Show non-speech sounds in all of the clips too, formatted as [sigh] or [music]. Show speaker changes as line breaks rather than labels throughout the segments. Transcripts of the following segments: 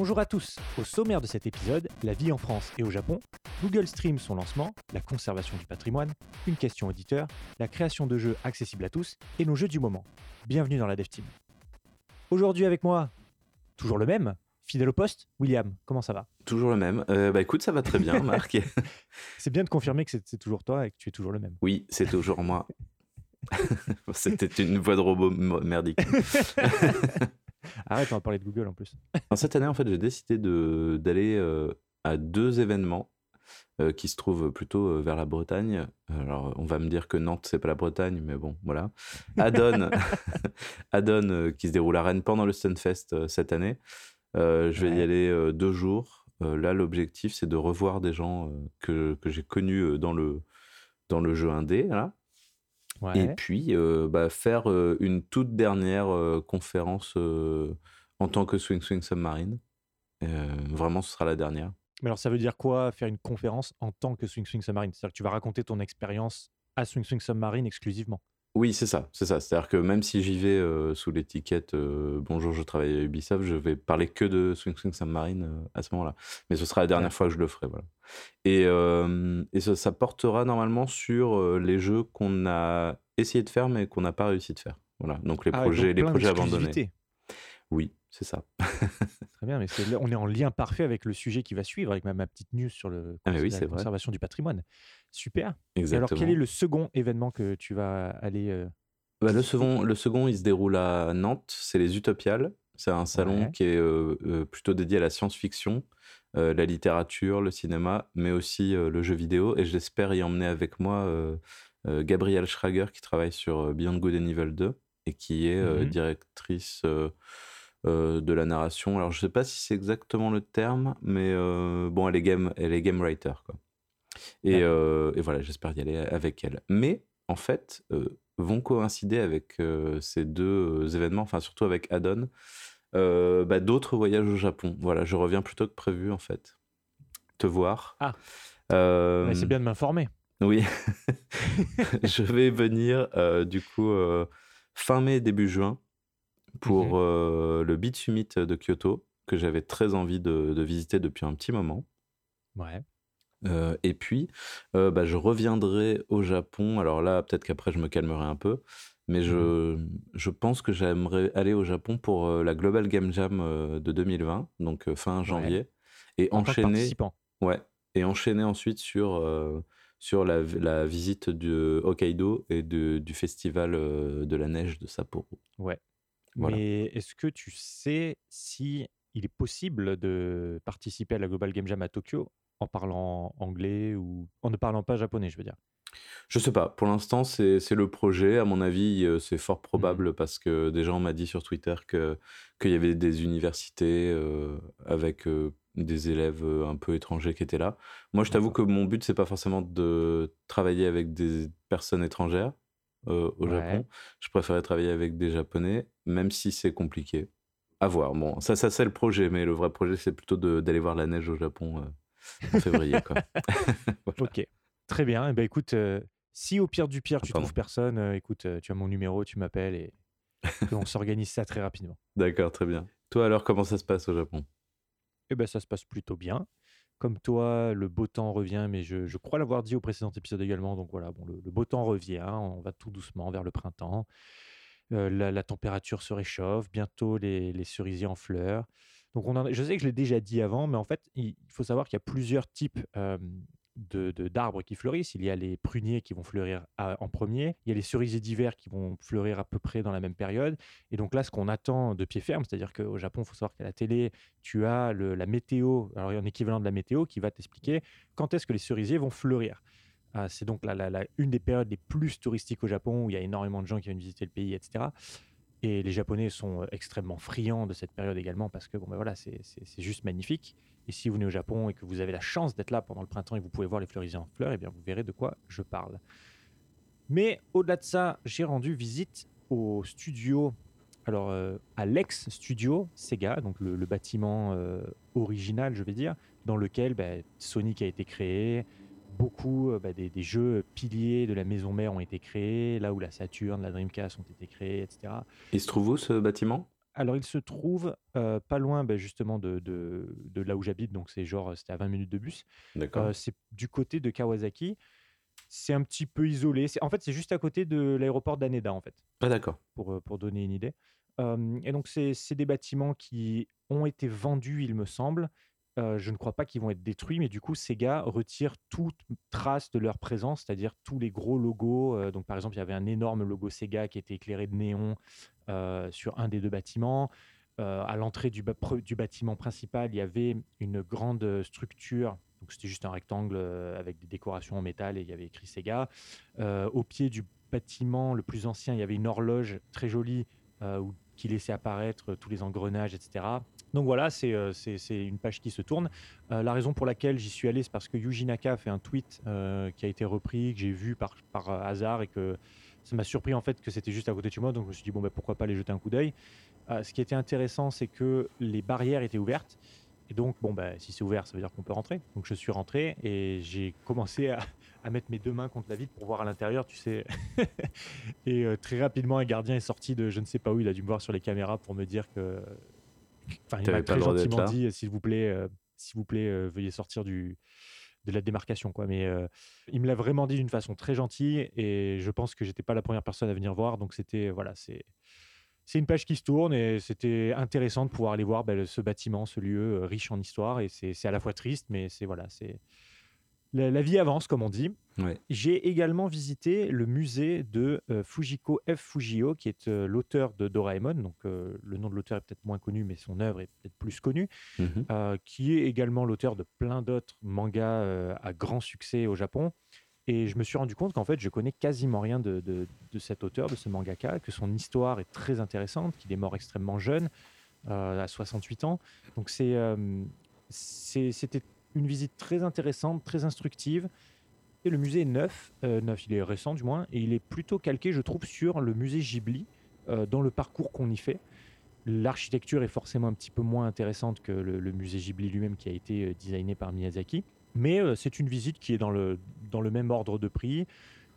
Bonjour à tous. Au sommaire de cet épisode, la vie en France et au Japon, Google Stream son lancement, la conservation du patrimoine, une question auditeur, la création de jeux accessibles à tous et nos jeux du moment. Bienvenue dans la Dev Team. Aujourd'hui avec moi, toujours le même, fidèle au poste, William, comment ça va?
Toujours le même. Euh, bah écoute, ça va très bien, [laughs] Marc.
c'est bien de confirmer que c'est toujours toi et que tu es toujours le même.
Oui, c'est toujours moi. [laughs] C'était une voix de robot merdique. [laughs]
Arrête, on va parler de Google en plus.
cette année, en fait, j'ai décidé d'aller euh, à deux événements euh, qui se trouvent plutôt euh, vers la Bretagne. Alors, on va me dire que Nantes, c'est pas la Bretagne, mais bon, voilà. Adon, [laughs] [laughs] Adon qui se déroule à Rennes pendant le Stunfest cette année. je vais y aller deux jours. là, l'objectif, c'est de revoir des gens que, que j'ai connus dans le, dans le jeu indé, là. Et puis, bah, faire une toute dernière conférence en tant que Swing Swing Submarine. vraiment, ce sera la dernière.
Mais alors, ça veut dire quoi, faire une conférence en tant que Swing Swing Submarine? C'est-à-dire que tu vas raconter ton expérience à Swing Swing Submarine exclusivement?
Oui, c'est ça, c'est ça. C'est-à-dire que même si j'y vais sous l'étiquette Bonjour, je travaille à Ubisoft, je vais parler que de Swing Swing Submarine à ce moment-là. Mais ce sera la dernière fois que je le ferai, voilà. Et, et ça, portera normalement sur les jeux qu'on a essayé de faire, mais qu'on n'a pas réussi de faire. Voilà. Donc les ah projets, les projets abandonnés. Oui, c'est ça. [laughs]
Très bien, mais on est en lien parfait avec le sujet qui va suivre, avec ma, ma petite news sur le, ah oui, la conservation du patrimoine. Super. Alors, quel est le second événement que tu vas aller euh,
bah, le, second, le second, il se déroule à Nantes, c'est les Utopiales. C'est un salon qui est euh, euh, plutôt dédié à la science-fiction, la littérature, le cinéma, mais aussi le jeu vidéo. Et j'espère y emmener avec moi Gabrielle Schrager, qui travaille sur Beyond Good and Evil 2 et qui est mmh directrice de la narration. Alors, je ne sais pas si c'est exactement le terme, mais bon, elle est game, elle est game writer, quoi. Et, voilà, j'espère y aller avec elle. Mais en fait, vont coïncider avec ces deux événements, enfin surtout avec Adon, bah, d'autres voyages au Japon. Voilà, je reviens plutôt que prévu en fait. Te voir.
Ah. c'est bien de m'informer.
Oui. [laughs] [laughs] je vais venir du coup fin mai, début juin pour mmh le Beat Summit de Kyoto que j'avais très envie de, de, visiter depuis un petit moment.
Ouais
et puis, bah, je reviendrai au Japon. Alors là, peut-être qu'après, je me calmerai un peu. Mais je, mmh je pense que j'aimerais aller au Japon pour la Global Game Jam de 2020, donc fin janvier. Et enchaîner. Ouais. Et enchaîner ensuite sur, sur la, la, visite de Hokkaido et de, du festival de la neige de Sapporo.
Ouais. Mais est-ce que tu sais si il est possible de participer à la Global Game Jam à Tokyo en parlant anglais ou en ne parlant pas japonais, je veux dire?
Je sais pas. Pour l'instant, c'est le projet. À mon avis, euh, c'est fort mmh probable parce que des gens m'ont dit sur Twitter qu'il y avait des universités euh, avec euh, des élèves un peu étrangers qui étaient là. Moi, je t'avoue que mon but, c'est pas forcément de travailler avec des personnes étrangères au Japon. Je préférais travailler avec des Japonais, même si c'est compliqué. À voir. Bon, ça, ça c'est le projet, mais le vrai projet, c'est plutôt d'aller voir la neige au Japon en février. Quoi. [laughs] [laughs]
Ok, très bien. Eh ben, écoute, euh, si au pire du pire, ah, tu trouves personne, euh, écoute, euh, tu as mon numéro, tu m'appelles et [laughs] on s'organise ça très rapidement.
D'accord, très bien. Toi alors, comment ça se passe au Japon?
Eh ben, ça se passe plutôt bien. Comme toi, le beau temps revient, mais je, crois l'avoir dit au précédent épisode également. Donc voilà, bon, le, beau temps revient, on va tout doucement vers le printemps. la, la, température se réchauffe, bientôt les, cerisiers en fleurs. Donc, on je sais que je l'ai déjà dit avant, mais en fait, il faut savoir qu'il y a plusieurs types de, d'arbres qui fleurissent. Il y a les pruniers qui vont fleurir en premier. Il y a les cerisiers d'hiver qui vont fleurir à peu près dans la même période. Et donc là, ce qu'on attend de pied ferme, c'est-à-dire qu'au Japon, il faut savoir qu'à la télé, tu as la météo, alors il y a un équivalent de la météo qui va t'expliquer quand est-ce que les cerisiers vont fleurir. Ah, c'est donc une des périodes les plus touristiques au Japon où il y a énormément de gens qui viennent visiter le pays, etc. Et les Japonais sont extrêmement friands de cette période également parce que bon, ben voilà, c'est juste magnifique. Et si vous venez au Japon et que vous avez la chance d'être là pendant le printemps et que vous pouvez voir les cerisiers en fleurs, eh bien vous verrez de quoi je parle. Mais au-delà de ça, j'ai rendu visite au studio, alors à l'ex-studio Sega, donc le, bâtiment original, je vais dire, dans lequel ben, Sonic a été créé, beaucoup euh, bah, des, jeux piliers de la maison mère ont été créés, là où la Saturn, la Dreamcast ont été créés, etc.
Il se trouve où ce bâtiment?
Alors, il se trouve pas loin bah, justement de, de, de là où j'habite, donc c'est genre, c'était à 20 minutes de bus. c'est du côté de Kawasaki. C'est un petit peu isolé. En fait, c'est juste à côté de l'aéroport d'Aneda, en fait.
Ah, d'accord.
Pour, pour donner une idée. et donc, c'est des bâtiments qui ont été vendus, il me semble. Je ne crois pas qu'ils vont être détruits, mais du coup, Sega retire toute trace de leur présence, c'est-à-dire tous les gros logos. donc, par exemple, il y avait un énorme logo Sega qui était éclairé de néon sur un des deux bâtiments. à l'entrée du, du, bâtiment principal, il y avait une grande structure. Donc, c'était juste un rectangle avec des décorations en métal et il y avait écrit Sega. au pied du bâtiment le plus ancien, il y avait une horloge très jolie qui laissait apparaître tous les engrenages, etc. Donc voilà, euh, c'est une page qui se tourne. Euh, la raison pour laquelle j'y suis allé, c'est parce que Yuji Naka a fait un tweet euh, qui a été repris, que j'ai vu par, hasard et que ça m'a surpris en fait que c'était juste à côté de chez moi. Donc je me suis dit, bon, ben, pourquoi pas aller jeter un coup d'œil. ce qui était intéressant, c'est que les barrières étaient ouvertes. Et donc, bon, ben, si c'est ouvert, ça veut dire qu'on peut rentrer. Donc je suis rentré et j'ai commencé à, à, mettre mes deux mains contre la vitre pour voir à l'intérieur, tu sais. [laughs] et très rapidement, un gardien est sorti de je ne sais pas où, il a dû me voir sur les caméras pour me dire que Enfin, il m'a très gentiment dit, euh, s'il vous plaît, euh, s'il vous plaît, euh, veuillez sortir du, de la démarcation. Quoi. Mais il me l'a vraiment dit d'une façon très gentille et je pense que j'étais pas la première personne à venir voir. Donc c'était voilà, c'est c'est une page qui se tourne et c'était intéressant de pouvoir aller voir ben, ce bâtiment, ce lieu riche en histoire et c'est à la fois triste, mais c'est voilà, c'est la, vie avance, comme on dit. J'ai également visité le musée de euh, Fujiko F. Fujio, qui est euh, l'auteur de Doraemon. Donc, euh, le nom de l'auteur est peut-être moins connu, mais son œuvre est peut-être plus connue. Mhm. qui est également l'auteur de plein d'autres mangas à grand succès au Japon. Et je me suis rendu compte qu'en fait, je connais quasiment rien de, de, cet auteur, de ce mangaka, que son histoire est très intéressante, qu'il est mort extrêmement jeune, à 68 ans. Donc, c'était une visite très intéressante, très instructive. Et le musée est neuf, euh, neuf, il est récent du moins, et il est plutôt calqué, je trouve, sur le musée Ghibli, euh, dans le parcours qu'on y fait. L'architecture est forcément un petit peu moins intéressante que le, musée Ghibli lui-même qui a été euh, designé par Miyazaki. Mais c'est une visite qui est dans le, dans le même ordre de prix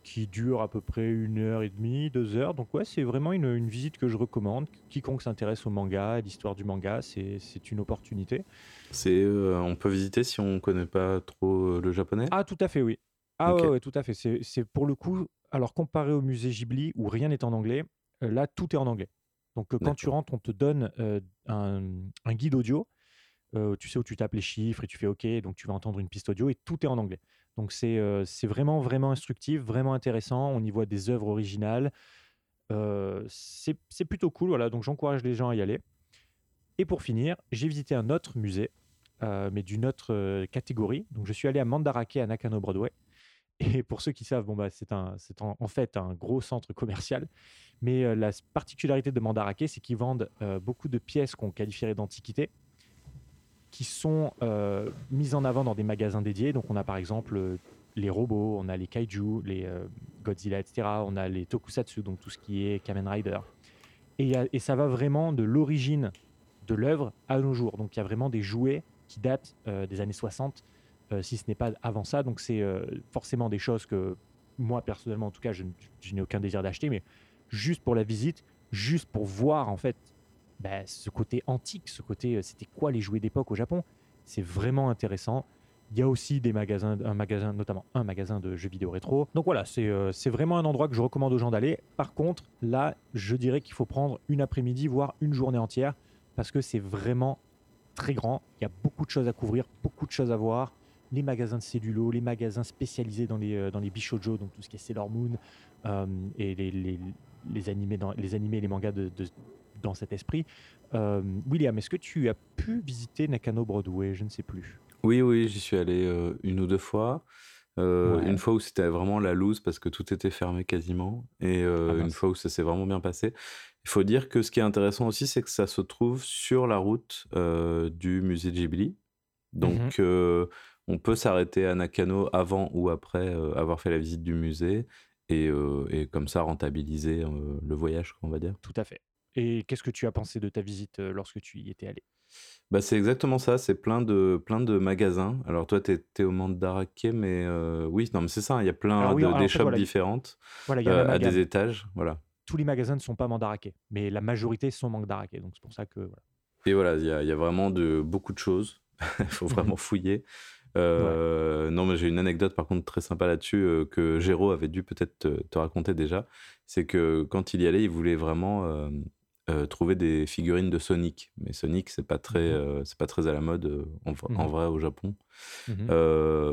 qui dure à peu près une heure et demie, deux heures. Donc ouais, c'est vraiment une, visite que je recommande. Quiconque s'intéresse au manga, à l'histoire du manga, c'est une opportunité.
C'est, euh, on peut visiter si on ne connaît pas trop euh, le japonais?
Ah tout à fait, oui. Ah ouais, tout à fait. C'est pour le coup, alors comparé au musée Ghibli où rien n'est en anglais, euh, là tout est en anglais. Donc quand tu rentres, on te donne un, un, guide audio. tu sais où tu tapes les chiffres et tu fais OK, donc tu vas entendre une piste audio et tout est en anglais. Donc c'est vraiment, vraiment instructif, vraiment intéressant. On y voit des œuvres originales. c'est plutôt cool, voilà. Donc j'encourage les gens à y aller. Et pour finir, j'ai visité un autre musée, mais d'une autre catégorie. Donc je suis allé à Mandarake à Nakano Broadway. Et pour ceux qui savent, bon bah c'est en, en, fait un gros centre commercial. Mais la particularité de Mandarake, c'est qu'ils vendent beaucoup de pièces qu'on qualifierait d'antiquité qui sont euh, mises en avant dans des magasins dédiés. Donc on a par exemple euh, les robots, on a les kaiju, les euh, Godzilla, etc. On a les tokusatsu, donc tout ce qui est Kamen Rider. Et, et ça va vraiment de l'origine de l'œuvre à nos jours. Donc il y a vraiment des jouets qui datent des années 60, si ce n'est pas avant ça. Donc c'est forcément des choses que moi personnellement, en tout cas, je n'ai aucun désir d'acheter, mais juste pour la visite, juste pour voir en fait bah, ce côté antique, ce côté euh, c'était quoi les jouets d'époque au Japon? C'est vraiment intéressant. Il y a aussi des magasins, un magasin, notamment un magasin de jeux vidéo rétro. Donc voilà, c'est euh, vraiment un endroit que je recommande aux gens d'aller. Par contre, là, je dirais qu'il faut prendre une après-midi, voire une journée entière, parce que c'est vraiment très grand. Il y a beaucoup de choses à couvrir, beaucoup de choses à voir. Les magasins de cellulo, les magasins spécialisés dans les, euh, dans les bishojo, donc tout ce qui est Sailor Moon, et les, les, animés les animés et les mangas de, dans cet esprit. Euh, William, est-ce que tu as pu visiter Nakano Broadway? Je ne sais plus.
Oui, oui, j'y suis allé euh, une ou deux fois. Euh, une fois où c'était vraiment la loose parce que tout était fermé quasiment, et ah, une fois où ça s'est vraiment bien passé. Il faut dire que ce qui est intéressant aussi, c'est que ça se trouve sur la route du musée Ghibli. Donc, mmh on peut s'arrêter à Nakano avant ou après avoir fait la visite du musée, et, et comme ça rentabiliser le voyage, on va dire.
Tout à fait. Et qu'est-ce que tu as pensé de ta visite lorsque tu y étais allé?
Bah, c'est exactement ça, c'est plein de, plein de magasins. Alors toi, tu étais au Mandarake, mais oui, non, mais c'est ça, il y a plein de, des shops différentes à des étages. Voilà.
tous les magasins ne sont pas mandarakés, mais la majorité sont mandarakés. Donc c'est pour ça que voilà.
Et voilà, il y, a vraiment de beaucoup de choses. [laughs] Il faut vraiment fouiller. Euh, non, mais j'ai une anecdote par contre très sympa là-dessus que Géraud avait dû peut-être te, raconter déjà. C'est que quand il y allait, il voulait vraiment euh, trouver des figurines de Sonic. Mais Sonic, c'est pas très, mmh c'est pas très à la mode en, mmh vrai au Japon. Mmh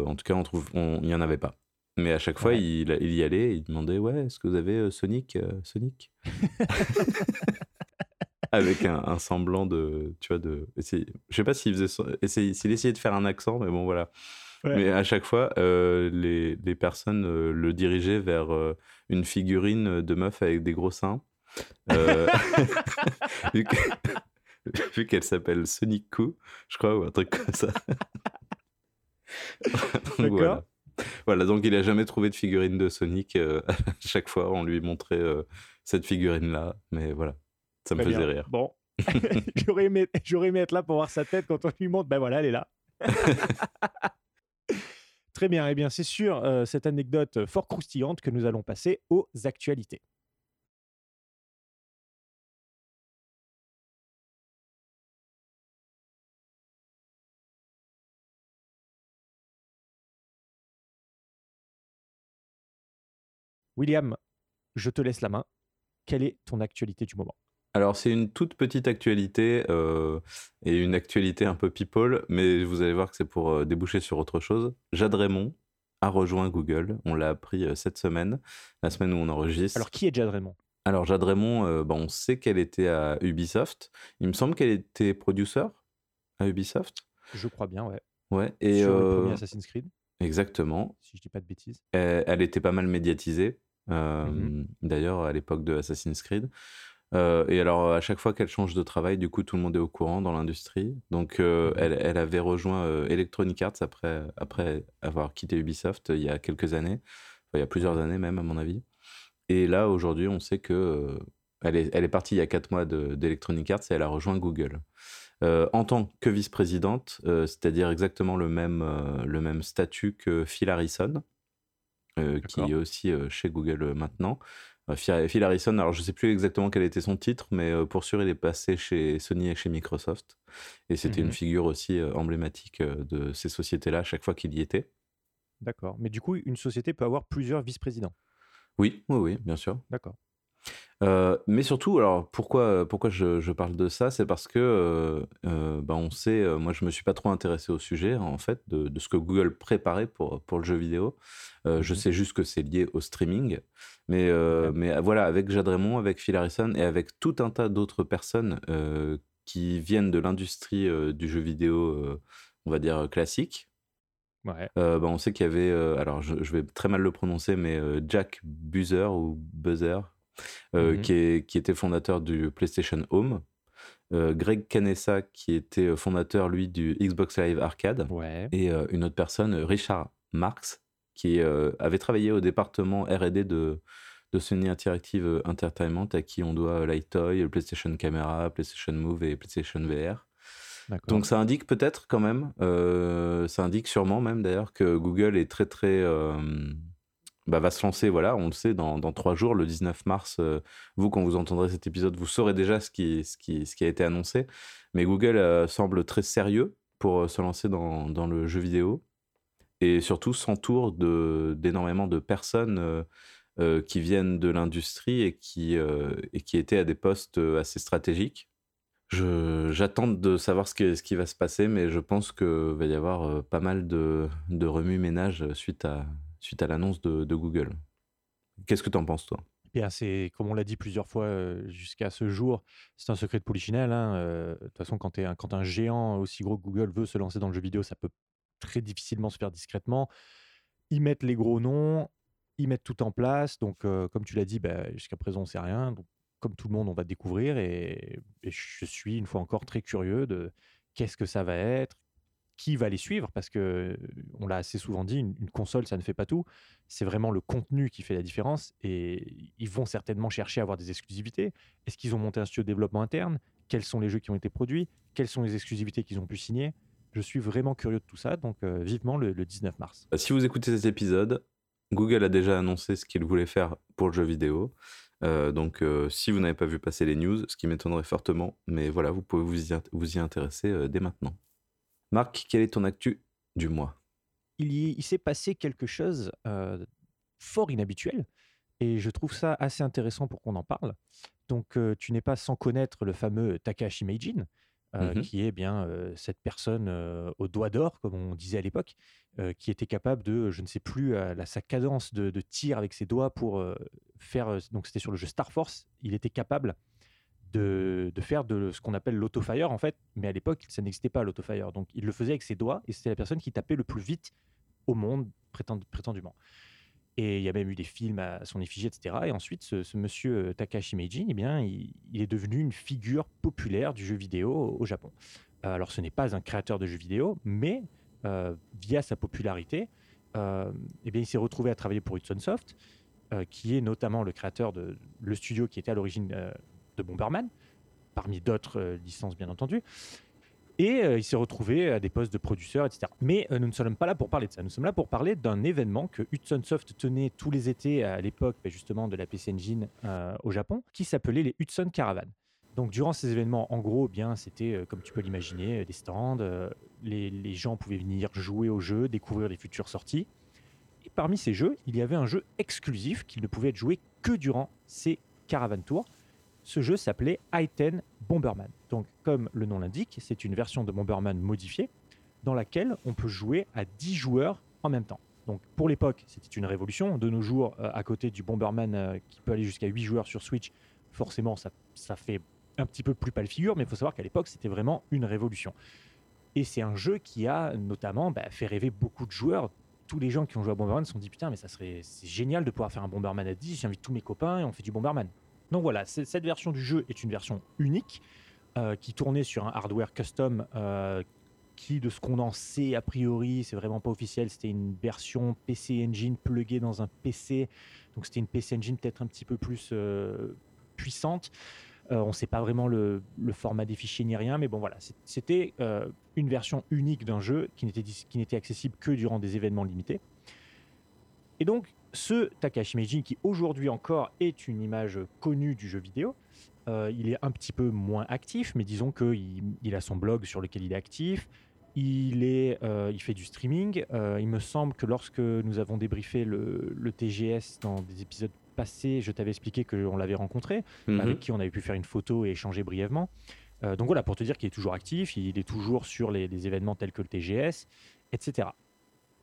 en tout cas, on trouve, il n'y en avait pas. Mais à chaque fois, il, il, y allait, il demandait Ouais, est-ce que vous avez Sonic Sonic? [laughs] Avec un, semblant de, tu vois, de, je sais pas s'il faisait, s'il essayait de faire un accent, mais bon voilà. Mais à chaque fois, euh, les, les, personnes euh, le dirigeaient vers euh, une figurine de meuf avec des gros seins. [laughs] [laughs] vu qu'elle s'appelle Sonic Coup, je crois, ou un truc comme ça. [laughs] voilà. voilà. donc il a jamais trouvé de figurine de Sonic. à chaque fois, on lui montrait cette figurine-là. Mais voilà. Ça me faisait rire.
Bon, j'aurais aimé, aimé, être là pour voir sa tête quand on lui montre. Ben voilà, elle est là. Très bien. Eh bien, c'est sur euh, cette anecdote fort croustillante que nous allons passer aux actualités. William, je te laisse la main. Quelle est ton actualité du moment?
Alors, c'est une toute petite actualité euh, et une actualité un peu people, mais vous allez voir que c'est pour euh, déboucher sur autre chose. Jade Raymond a rejoint Google. On l'a appris euh, cette semaine, la semaine où on enregistre.
Alors, qui est Jade Raymond?
Alors, Jade Raymond, bah, on sait qu'elle était à Ubisoft. Il me semble qu'elle était producer à Ubisoft.
Je crois bien, ouais.
Ouais.
Et, Sur le premier Assassin's Creed.
Exactement.
Si je dis pas de bêtises.
Elle, était pas mal médiatisée. Mmh d'ailleurs, à l'époque de Assassin's Creed. Euh, et alors, à chaque fois qu'elle change de travail, du coup, tout le monde est au courant dans l'industrie. Donc, euh, mmh elle, elle, avait rejoint euh, Electronic Arts après, après avoir quitté Ubisoft il y a quelques années, il y a plusieurs années même, à mon avis. Et là, aujourd'hui, on sait que elle, est, elle est partie il y a quatre mois d'Electronic Arts et elle a rejoint Google. en tant que vice-présidente, c'est-à-dire exactement le même, le même statut que Phil Harrison, qui est aussi chez Google maintenant. Phil Harrison, alors je sais plus exactement quel était son titre, mais euh, pour sûr, il est passé chez Sony et chez Microsoft. Et c'était une mmh figure aussi euh, emblématique euh, de ces sociétés-là à chaque fois qu'il y était.
D'accord. Mais du coup, une société peut avoir plusieurs vice-présidents.
Oui, oui, oui, bien sûr.
D'accord.
Euh, mais surtout, alors pourquoi, pourquoi je, parle de ça? C'est parce que, euh, euh, bah, on sait, moi je me suis pas trop intéressé au sujet, en fait, de, ce que Google préparait pour, pour le jeu vidéo. Je mmh sais juste que c'est lié au streaming. Mais, mais voilà, avec Jade Raymond, avec Phil Harrison et avec tout un tas d'autres personnes qui viennent de l'industrie du jeu vidéo, on va dire classique.
Ouais.
bah, on sait qu'il y avait, alors je, je, vais très mal le prononcer, mais Jack Buzzer ou Buzzer, euh, mmh qui, était fondateur du PlayStation Home. Euh, Greg Canessa, qui était euh, fondateur, lui, du Xbox Live Arcade. Et une autre personne, Richard Marx, qui avait travaillé au département R&D de, de Sony Interactive Entertainment, à qui on doit Lightoy, le PlayStation Camera, PlayStation Move et PlayStation VR. Donc ça indique peut-être quand même, ça indique sûrement même d'ailleurs que Google est très très bah, va se lancer, voilà, on le sait, dans, dans trois jours, le 19 mars. Euh, vous, quand vous entendrez cet épisode, vous saurez déjà ce qui, ce qui, ce qui a été annoncé. Mais Google euh, semble très sérieux pour euh, se lancer dans, dans, le jeu vidéo et surtout s'entoure d'énormément de, personnes qui viennent de l'industrie et, qui et qui étaient à des postes assez stratégiques. J'attends de savoir ce qui, ce qui va se passer, mais je pense qu'il va y avoir pas mal de, de remue-ménage suite à, suite à l'annonce de, Google. Qu'est-ce que tu en penses, toi?
Bien, c'est comme on l'a dit plusieurs fois euh, jusqu'à ce jour, c'est un secret de polichinelle. Hein, euh, de toute façon, quand, un, quand un géant aussi gros que Google veut se lancer dans le jeu vidéo, ça peut très difficilement se faire discrètement. Ils mettent les gros noms, ils mettent tout en place. Donc, euh, comme tu l'as dit, bah, jusqu'à présent, on ne sait rien. Donc, comme tout le monde, on va découvrir. Et, et, je suis une fois encore très curieux de qu'est-ce que ça va être, qui va les suivre parce que on l'a assez souvent dit, une, console ça ne fait pas tout. C'est vraiment le contenu qui fait la différence et ils vont certainement chercher à avoir des exclusivités. Est-ce qu'ils ont monté un studio de développement interne? Quels sont les jeux qui ont été produits? Quelles sont les exclusivités qu'ils ont pu signer? Je suis vraiment curieux de tout ça, donc euh, vivement le, 19 mars.
Bah, si vous écoutez cet épisode, Google a déjà annoncé ce qu'il voulait faire pour le jeu vidéo. donc, si vous n'avez pas vu passer les news, ce qui m'étonnerait fortement, mais voilà, vous pouvez vous y intéresser dès maintenant. Marc, quel est ton actu du mois?
Il, il s'est passé quelque chose fort inhabituel et je trouve ça assez intéressant pour qu'on en parle. Donc, tu n'es pas sans connaître le fameux Takashi Meijin, mmh qui est bien cette personne au doigt d'or, comme on disait à l'époque, qui était capable de, je ne sais plus, à sa cadence de, tir avec ses doigts pour faire. donc, c'était sur le jeu Star Force. Il était capable de, faire de ce qu'on appelle l'autofire, en fait, mais à l'époque, ça n'existait pas l'autofire. Donc, il le faisait avec ses doigts et c'était la personne qui tapait le plus vite au monde, prétendument. Et il y a même eu des films à son effigie, etc. Et ensuite, ce, monsieur euh, Takashi Meijin, eh bien, il, est devenu une figure populaire du jeu vidéo au, Japon. Euh, alors, ce n'est pas un créateur de jeux vidéo, mais euh, via sa popularité, eh bien, il s'est retrouvé à travailler pour Hudson Soft, qui est notamment le créateur de le studio qui était à l'origine de Bomberman, parmi d'autres licences, bien entendu. Et euh, il s'est retrouvé à des postes de producteur, etc. Mais euh, nous ne sommes pas là pour parler de ça. Nous sommes là pour parler d'un événement que Hudson Soft tenait tous les étés à l'époque bah, justement de la PC Engine euh, au Japon, qui s'appelait les Hudson Caravan. Donc durant ces événements, en gros, eh bien c'était comme tu peux l'imaginer, des stands. Les, gens pouvaient venir jouer au jeu, découvrir les futures sorties. Et parmi ces jeux, il y avait un jeu exclusif qui ne pouvait être joué que durant ces Caravan Tours. Ce jeu s'appelait I-10 Bomberman. Donc, comme le nom l'indique, c'est une version de Bomberman modifiée dans laquelle on peut jouer à 10 joueurs en même temps. Donc, pour l'époque, c'était une révolution. De nos jours, euh, à côté du Bomberman euh, qui peut aller jusqu'à 8 joueurs sur Switch, forcément, ça, ça fait un petit peu plus pas le figure, mais il faut savoir qu'à l'époque, c'était vraiment une révolution. Et c'est un jeu qui a notamment bah, fait rêver beaucoup de joueurs. Tous les gens qui ont joué à Bomberman se sont dit putain, mais ça serait génial de pouvoir faire un Bomberman à 10. J'invite tous mes copains et on fait du Bomberman. Donc voilà, cette version du jeu est une version unique euh, qui tournait sur un hardware custom euh, qui, de ce qu'on en sait a priori, c'est vraiment pas officiel, c'était une version PC Engine pluguée dans un PC. Donc c'était une PC Engine peut-être un petit peu plus euh, puissante. on ne sait pas vraiment le, format des fichiers ni rien, mais bon voilà, c'était une version unique d'un jeu qui n'était accessible que durant des événements limités. Et donc, ce Takashi Meijin, qui aujourd'hui encore est une image connue du jeu vidéo, euh, il est un petit peu moins actif, mais disons qu'il il a son blog sur lequel il est actif. Il, est, euh, il fait du streaming. Euh, il me semble que lorsque nous avons débriefé le, TGS dans des épisodes passés, je t'avais expliqué qu'on l'avait rencontré, mhm. avec qui on avait pu faire une photo et échanger brièvement. donc voilà, pour te dire qu'il est toujours actif, il est toujours sur les, les événements tels que le TGS, etc.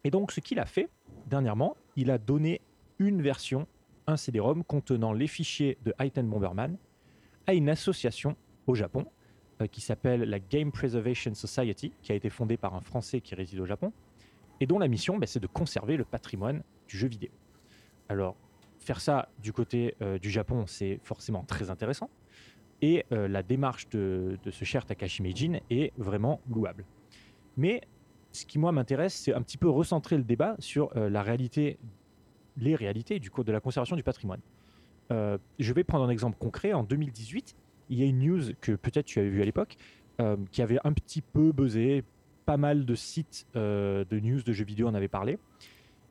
Et donc, ce qu'il a fait dernièrement, il a donné une version, un CD-ROM contenant les fichiers de Item Bomberman à une association au Japon euh, qui s'appelle la Game Preservation Society, qui a été fondée par un Français qui réside au Japon, et dont la mission, bah, c'est de conserver le patrimoine du jeu vidéo. Alors, faire ça du côté euh, du Japon, c'est forcément très intéressant, et euh, la démarche de, de, ce cher Takashi Meijin est vraiment louable. Mais ce qui, moi, m'intéresse, c'est un petit peu recentrer le débat sur la réalité les réalités du de la conservation du patrimoine. Euh, je vais prendre un exemple concret. En 2018, il y a une news que peut-être tu avais vue à l'époque, euh, qui avait un petit peu buzzé. Pas mal de sites euh, de news de jeux vidéo en avaient parlé. Et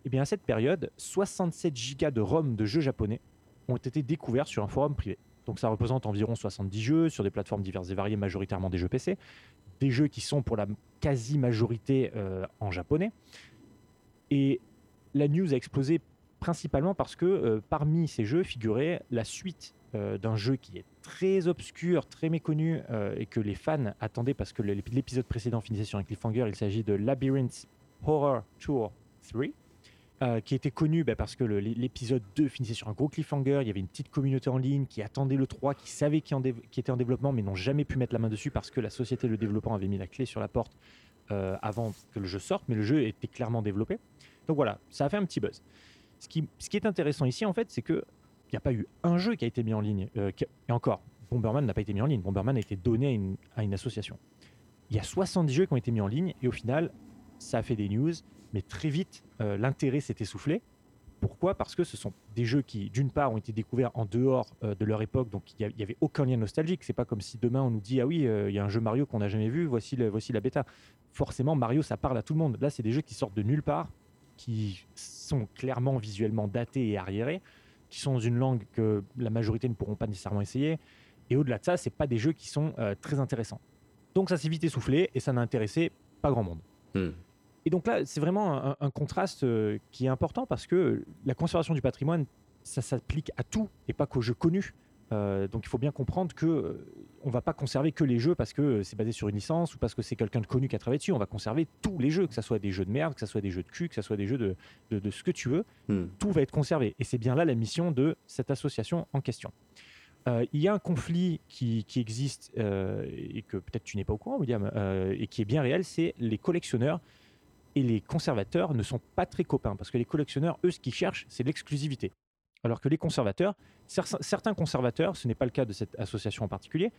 eh bien à cette période, 67 gigas de ROM de jeux japonais ont été découverts sur un forum privé. Donc ça représente environ 70 jeux sur des plateformes diverses et variées, majoritairement des jeux PC, des jeux qui sont pour la quasi-majorité en japonais. Et la news a explosé principalement parce que euh, parmi ces jeux figurait la suite euh, d'un jeu qui est très obscur, très méconnu euh, et que les fans attendaient parce que l'épisode précédent finissait sur un cliffhanger. Il s'agit de Labyrinth Horror Tour 3. Qui était connu bah, parce que l'épisode 2 finissait sur un gros cliffhanger, il y avait une petite communauté en ligne qui attendait le 3, qui savait qui, qui était en développement mais n'ont jamais pu mettre la main dessus parce que la société, le développeur avait mis la clé sur la porte avant que le jeu sorte, mais le jeu était clairement développé. Donc voilà, ça a fait un petit buzz. Ce qui, est intéressant ici, en fait, c'est qu'il n'y a pas eu un jeu qui a été mis en ligne. Euh, et encore, Bomberman n'a pas été mis en ligne. Bomberman a été donné à une, association. Il y a 70 jeux qui ont été mis en ligne et au final, ça a fait des news, mais très vite, euh, l'intérêt s'est essoufflé. Pourquoi? Parce que ce sont des jeux qui, d'une part, ont été découverts en dehors euh, de leur époque, donc il n'y avait aucun lien nostalgique. C'est pas comme si demain on nous dit ah oui, il y a un jeu Mario qu'on n'a jamais vu, voici, voici la bêta. Forcément, Mario, ça parle à tout le monde. Là, c'est des jeux qui sortent de nulle part, qui sont clairement visuellement datés et arriérés. qui sont dans une langue que la majorité ne pourront pas nécessairement essayer. Et au-delà de ça, c'est pas des jeux qui sont très intéressants. Donc ça s'est vite essoufflé et ça n'a intéressé pas grand monde. Hmm. Et donc là, c'est vraiment un, contraste qui est important parce que la conservation du patrimoine, ça s'applique à tout et pas qu'aux jeux connus. Euh, donc il faut bien comprendre que euh, on va pas conserver que les jeux parce que c'est basé sur une licence ou parce que c'est quelqu'un de connu qui a travaillé dessus. On va conserver tous les jeux, que ce soit des jeux de merde, que ce soit des jeux de cul, que ce soit des jeux de, de, ce que tu veux. Hmm. Tout va être conservé. Et c'est bien là la mission de cette association en question. Euh, il y a un conflit qui, qui existe et que peut-être tu n'es pas au courant, William, et qui est bien réel, c'est les collectionneurs et les conservateurs ne sont pas très copains parce que les collectionneurs, eux, ce qu'ils cherchent, c'est l'exclusivité. Alors que les conservateurs, certains conservateurs, ce n'est pas le cas de cette association en particulier,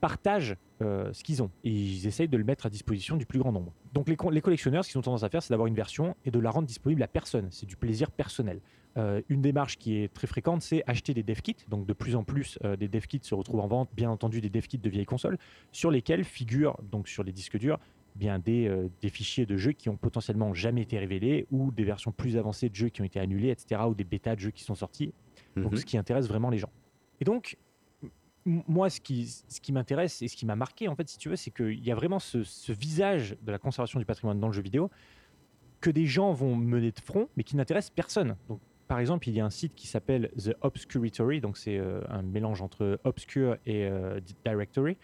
partagent euh, ce qu'ils ont et ils essayent de le mettre à disposition du plus grand nombre. Donc les, collectionneurs, ce qu'ils ont tendance à faire, c'est d'avoir une version et de la rendre disponible à personne. C'est du plaisir personnel. Euh, une démarche qui est très fréquente, c'est acheter des dev kits. Donc de plus en plus, euh, des dev kits se retrouvent en vente, bien entendu des dev kits de vieilles consoles, sur lesquels figurent, donc sur les disques durs, bien des, des, fichiers de jeux qui ont potentiellement jamais été révélés ou des versions plus avancées de jeux qui ont été annulées, etc. ou des bêtas de jeux qui sont sortis. Donc, mhm. ce qui intéresse vraiment les gens. Et donc, moi, ce qui, ce qui m'intéresse et ce qui m'a marqué, en fait, si tu veux, c'est qu'il y a vraiment ce, visage de la conservation du patrimoine dans le jeu vidéo que des gens vont mener de front, mais qui n'intéresse personne. Donc, par exemple, il y a un site qui s'appelle The Obscuratory, donc c'est euh, un mélange entre Obscure et euh, Directory,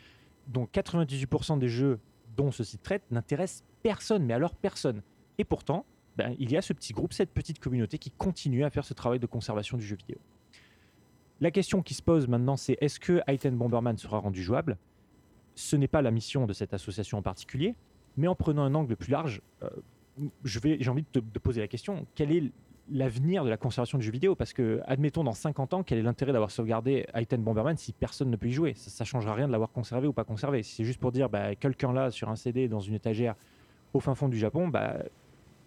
dont 98% des jeux dont ce site traite n'intéressent personne, mais alors personne. Et pourtant, ben, il y a ce petit groupe, cette petite communauté qui continue à faire ce travail de conservation du jeu vidéo. La question qui se pose maintenant, c'est est-ce que Item Bomberman sera rendu jouable? Ce n'est pas la mission de cette association en particulier, mais en prenant un angle plus large, euh, j'ai envie de, te, poser la question quel est l'avenir de la conservation du jeu vidéo Parce que, admettons, dans 50 ans, quel est l'intérêt d'avoir sauvegardé Item Bomberman si personne ne peut y jouer? Ça ne changera rien de l'avoir conservé ou pas conservé. Si c'est juste pour dire bah, quelqu'un là sur un CD dans une étagère au fin fond du Japon, bah,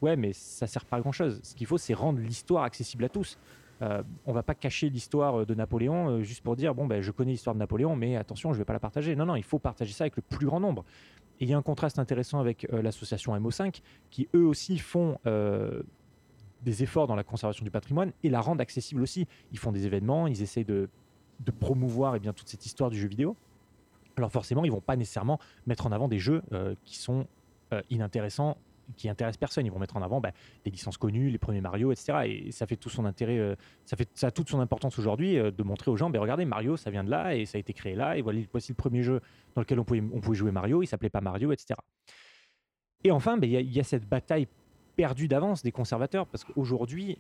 ouais, mais ça sert pas à grand chose. Ce qu'il faut, c'est rendre l'histoire accessible à tous. Euh, on va pas cacher l'histoire de Napoléon euh, juste pour dire bon ben je connais l'histoire de Napoléon mais attention je vais pas la partager non non il faut partager ça avec le plus grand nombre et il y a un contraste intéressant avec euh, l'association MO5 qui eux aussi font euh, des efforts dans la conservation du patrimoine et la rendent accessible aussi ils font des événements ils essayent de, promouvoir eh bien toute cette histoire du jeu vidéo alors forcément ils vont pas nécessairement mettre en avant des jeux qui sont inintéressants qui intéresse personne. Ils vont mettre en avant bah, des licences connues, les premiers Mario, etc. Et ça fait tout son intérêt, euh, ça, fait, a toute son importance aujourd'hui euh, de montrer aux gens, bah, regardez, Mario, ça vient de là et ça a été créé là. Et voilà, voici le premier jeu dans lequel on pouvait, on pouvait jouer Mario. Il s'appelait pas Mario, etc. Et enfin, bah, il y, a cette bataille perdue d'avance des conservateurs parce qu'aujourd'hui,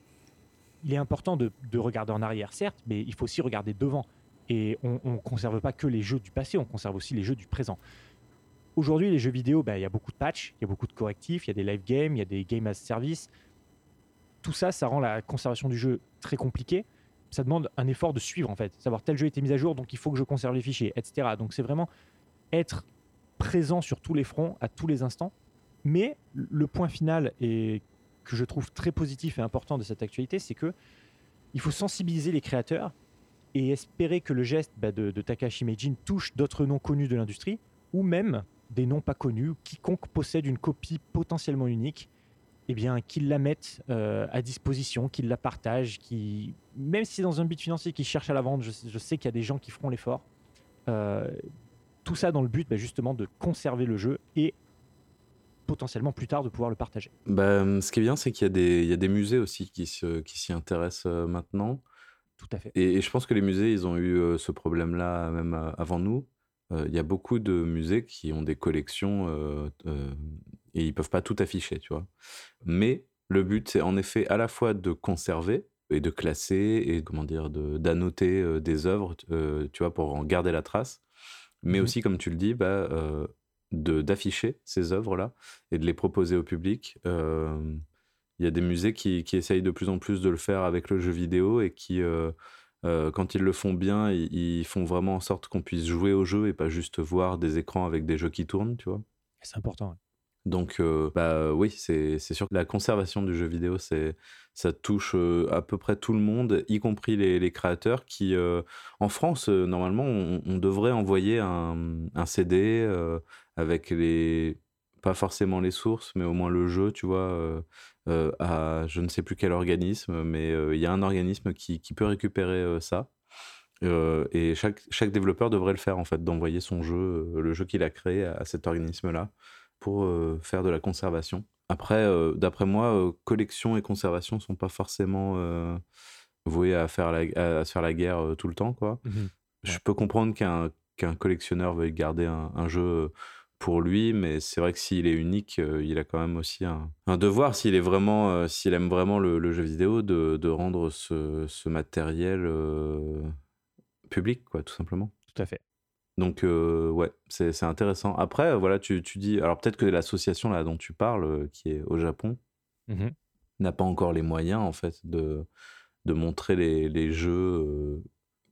il est important de, regarder en arrière, certes, mais il faut aussi regarder devant. Et on ne conserve pas que les jeux du passé, on conserve aussi les jeux du présent. Aujourd'hui, les jeux vidéo, bah, il y a beaucoup de patchs, il y a beaucoup de correctifs, il y a des live games, il y a des games as service. Tout ça, ça rend la conservation du jeu très compliquée. Ça demande un effort de suivre, en fait. Savoir tel jeu été mis à jour, donc il faut que je conserve les fichiers, etc. Donc c'est vraiment être présent sur tous les fronts, à tous les instants. Mais le point final, et que je trouve très positif et important de cette actualité, c'est que il faut sensibiliser les créateurs et espérer que le geste bah, de, Takashi Meijin touche d'autres noms connus de l'industrie, ou même des noms pas connus, quiconque possède une copie potentiellement unique, eh bien, qu'ils la mettent euh, à disposition, qu'ils la partagent, qui, même si dans un but financier qu'ils cherchent à la vendre, je, sais qu'il y a des gens qui feront l'effort. Euh, tout ça dans le but bah, justement de conserver le jeu et potentiellement plus tard de pouvoir le partager.
Bah, ce qui est bien, c'est qu'il y, y, a des musées aussi qui, qui s'y intéressent euh, maintenant.
Tout à fait.
Et, et, je pense que les musées, ils ont eu ce problème-là même avant nous. Euh, il y a beaucoup de musées qui ont des collections euh, euh, et ils peuvent pas tout afficher, tu vois. Mais le but, c'est en effet à la fois de conserver et de classer et comment dire, d'annoter des œuvres, tu vois, pour en garder la trace. Mais mmh aussi, comme tu le dis, bah, d'afficher ces œuvres-là et de les proposer au public. Il y a des musées qui, qui, essayent de plus en plus de le faire avec le jeu vidéo et qui euh, quand ils le font bien, ils, font vraiment en sorte qu'on puisse jouer au jeu et pas juste voir des écrans avec des jeux qui tournent, tu vois.
C'est important.
Donc, euh, bah oui, c'est sûr que la conservation du jeu vidéo, c'est ça touche euh, à peu près tout le monde, y compris les, créateurs qui, en France, normalement, on, devrait envoyer un, un CD avec les pas forcément les sources, mais au moins le jeu, tu vois, à je ne sais plus quel organisme, mais il y a un organisme qui, qui peut récupérer ça. et chaque, chaque développeur devrait le faire, en fait, d'envoyer son jeu, le jeu qu'il a créé à, cet organisme-là pour faire de la conservation. Après, d'après moi, collection et conservation ne sont pas forcément voués à, faire la, à, se faire la guerre tout le temps, quoi. Mmh je peux comprendre qu'un qu'un collectionneur veuille garder un, jeu pour lui, mais c'est vrai que s'il est unique, il a quand même aussi un, devoir, s'il est vraiment, s'il aime vraiment le, jeu vidéo, de, de rendre ce, ce matériel public, quoi, tout simplement.
Tout à fait.
Donc, ouais, c'est intéressant. Après, voilà, tu, tu dis, alors peut-être que l'association là dont tu parles, qui est au Japon, mmh n'a pas encore les moyens, en fait, de, de montrer les, les jeux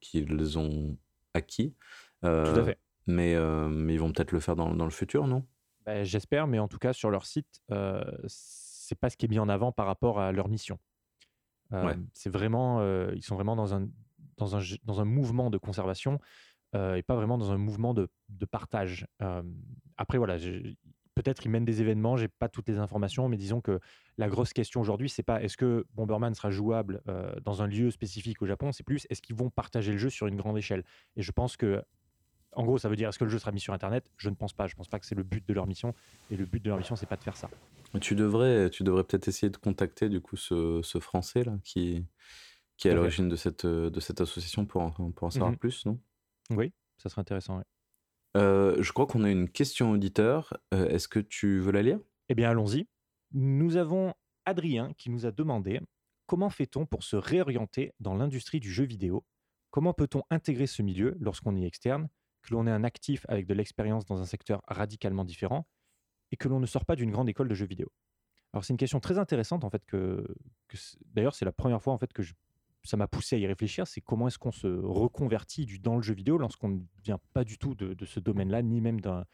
qu'ils ont acquis.
Tout à fait.
Mais, mais ils vont peut-être le faire dans, dans le futur, non?
Bah, J'espère, mais en tout cas, sur leur site, euh, c'est pas ce qui est mis en avant par rapport à leur mission. C'est vraiment, ils sont vraiment dans un, dans un, dans un mouvement de conservation et pas vraiment dans un mouvement de, de partage. après, voilà, peut-être ils mènent des événements, j'ai pas toutes les informations, mais disons que la grosse question aujourd'hui, c'est pas est-ce que Bomberman sera jouable dans un lieu spécifique au Japon, c'est plus est-ce qu'ils vont partager le jeu sur une grande échelle. Et je pense que, en gros, ça veut dire est-ce que le jeu sera mis sur Internet? Je ne pense pas. Je pense pas que c'est le but de leur mission. Et le but de leur mission, c'est pas de faire ça.
Tu devrais, tu devrais peut-être essayer de contacter du coup ce, ce Français là qui, qui est à l'origine de cette, de cette association pour en, pour en savoir mmh plus, non?
Oui, ça serait intéressant.
Euh, je crois qu'on a une question auditeur. Euh, est-ce que tu veux la lire?
Eh bien, allons-y. Nous avons Adrien qui nous a demandé comment fait-on pour se réorienter dans l'industrie du jeu vidéo? Comment peut-on intégrer ce milieu lorsqu'on y est externe, que l'on est un actif avec de l'expérience dans un secteur radicalement différent et que l'on ne sort pas d'une grande école de jeux vidéo Alors c'est une question très intéressante en fait que, que d'ailleurs c'est la première fois en fait que je ça m'a poussé à y réfléchir, c'est comment est-ce qu'on se reconvertit du, dans le jeu vidéo lorsqu'on ne vient pas du tout de, ce domaine-là, ni même d'un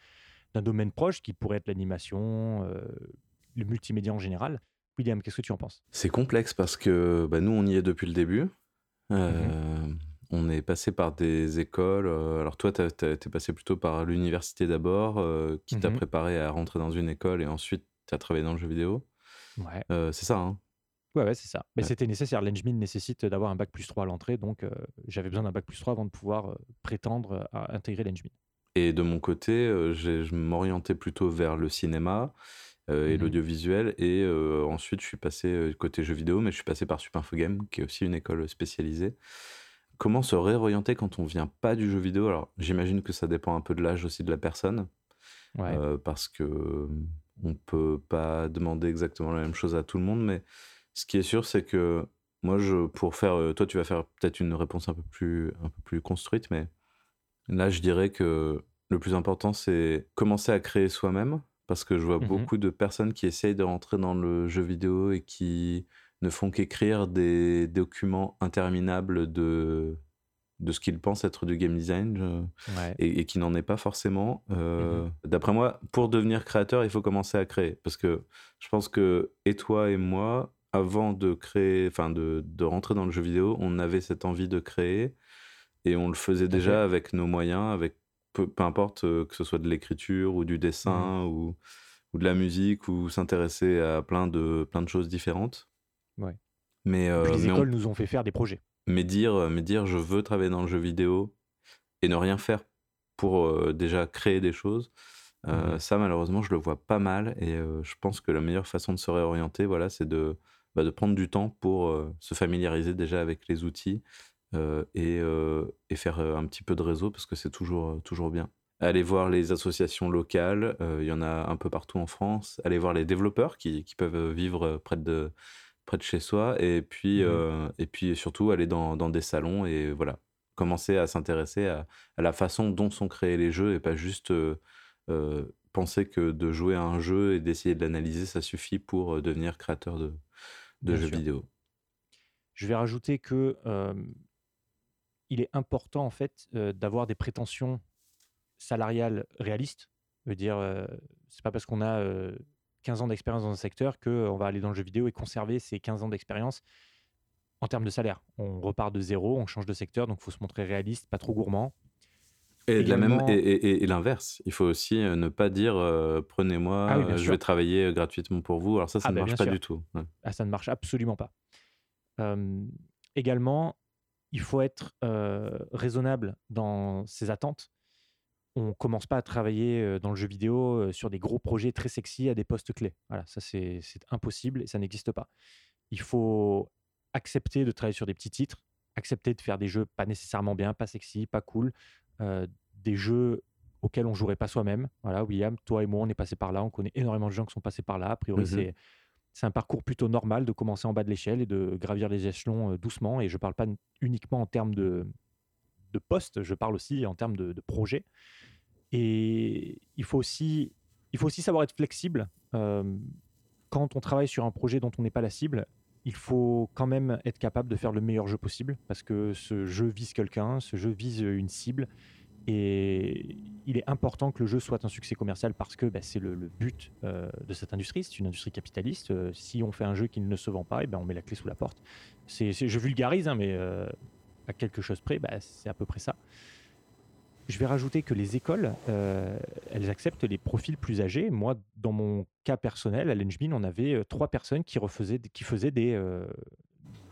domaine proche qui pourrait être l'animation, euh, le multimédia en général. William, qu'est-ce que tu en penses?
C'est complexe parce que bah, nous, on y est depuis le début. Euh, mhm. On est passé par des écoles. Euh, alors toi, tu es passé plutôt par l'université d'abord, qui t'a mhm. préparé à rentrer dans une école et ensuite tu as travaillé dans le jeu vidéo.
Ouais.
c'est ça, hein
Ouais, ouais, c'est ça. Mais c'était nécessaire. L'Engmin nécessite d'avoir un bac plus 3 à l'entrée, donc j'avais besoin d'un bac plus 3 avant de pouvoir prétendre à intégrer l'Engmin.
Et de mon côté, je m'orientais plutôt vers le cinéma et mmh l'audiovisuel. Et ensuite, je suis passé côté jeux vidéo, mais je suis passé par Game, qui est aussi une école spécialisée. Comment se réorienter quand on vient pas du jeu vidéo? Alors, j'imagine que ça dépend un peu de l'âge aussi de la personne. parce que on peut pas demander exactement la même chose à tout le monde, mais ce qui est sûr, c'est que moi, je, pour faire, euh, toi, tu vas faire peut-être une réponse un peu plus, un peu plus construite, mais là, je dirais que le plus important, c'est commencer à créer soi-même, parce que je vois mmh beaucoup de personnes qui essayent de rentrer dans le jeu vidéo et qui ne font qu'écrire des documents interminables de, de ce qu'ils pensent être du game design et, qui n'en est pas forcément. Euh, mmh d'après moi, pour devenir créateur, il faut commencer à créer. Parce que je pense que, et toi et moi, avant de créer, enfin de, de, rentrer dans le jeu vidéo, on avait cette envie de créer et on le faisait déjà avec nos moyens, avec peu, importe euh, que ce soit de l'écriture ou du dessin mmh. ou, ou, de la musique ou s'intéresser à plein de, plein de choses différentes.
Ouais.
Mais,
euh, les écoles nous ont fait faire des projets.
Mais dire, mais dire je veux travailler dans le jeu vidéo et ne rien faire pour euh, déjà créer des choses, mmh ça malheureusement je le vois pas mal et je pense que la meilleure façon de se réorienter, voilà, c'est de bah, de prendre du temps pour se familiariser déjà avec les outils et, et, faire un petit peu de réseau parce que c'est toujours, toujours bien. Allez voir les associations locales, il y en a un peu partout en France. Allez voir les développeurs qui, qui peuvent vivre près de, près de chez soi. Et puis, mmh et puis surtout, aller dans, dans, des salons et voilà, commencer à s'intéresser à, à, la façon dont sont créés les jeux et pas juste penser que de jouer à un jeu et d'essayer de l'analyser, ça suffit pour devenir créateur de, de jeux vidéo.
Je vais rajouter que il est important en fait d'avoir des prétentions salariales réalistes. Je veux dire, c'est pas parce qu'on a 15 ans d'expérience dans un secteur qu'on va aller dans le jeu vidéo et conserver ces 15 ans d'expérience en termes de salaire. On repart de zéro, on change de secteur, donc il faut se montrer réaliste, pas trop gourmand.
Et, la même, et, l'inverse, il faut aussi ne pas dire prenez-moi, ah je vais travailler gratuitement pour vous. Alors ça, ça ah ne bah, marche pas du tout.
Ah, ça ne marche absolument pas. également, il faut être raisonnable dans ses attentes. On commence pas à travailler dans le jeu vidéo sur des gros projets très sexy à des postes clés. Voilà, ça c'est impossible et ça n'existe pas. Il faut accepter de travailler sur des petits titres, accepter de faire des jeux pas nécessairement bien, pas sexy, pas cool, des jeux auxquels on jouerait pas soi-même. Voilà, William, toi et moi, on est passé par là, on connaît énormément de gens qui sont passés par là. A priori, mmh c'est c'est un parcours plutôt normal de commencer en bas de l'échelle et de gravir les échelons doucement. Et je ne parle pas uniquement en termes de, de poste, je parle aussi en termes de, de projet. Et il faut aussi, il faut aussi savoir être flexible. quand on travaille sur un projet dont on n'est pas la cible, il faut quand même être capable de faire le meilleur jeu possible parce que ce jeu vise quelqu'un, ce jeu vise une cible et il est important que le jeu soit un succès commercial parce que bah, c'est le, but euh, de cette industrie. C'est une industrie capitaliste. Euh, si on fait un jeu qui ne se vend pas, et eh ben on met la clé sous la porte. C'est, je vulgarise, hein, mais euh, à quelque chose près, bah, c'est à peu près ça. Je vais rajouter que les écoles, elles acceptent les profils plus âgés. Moi, dans mon cas personnel, à l'Engmin, on avait trois personnes qui, refaisaient, qui faisaient des,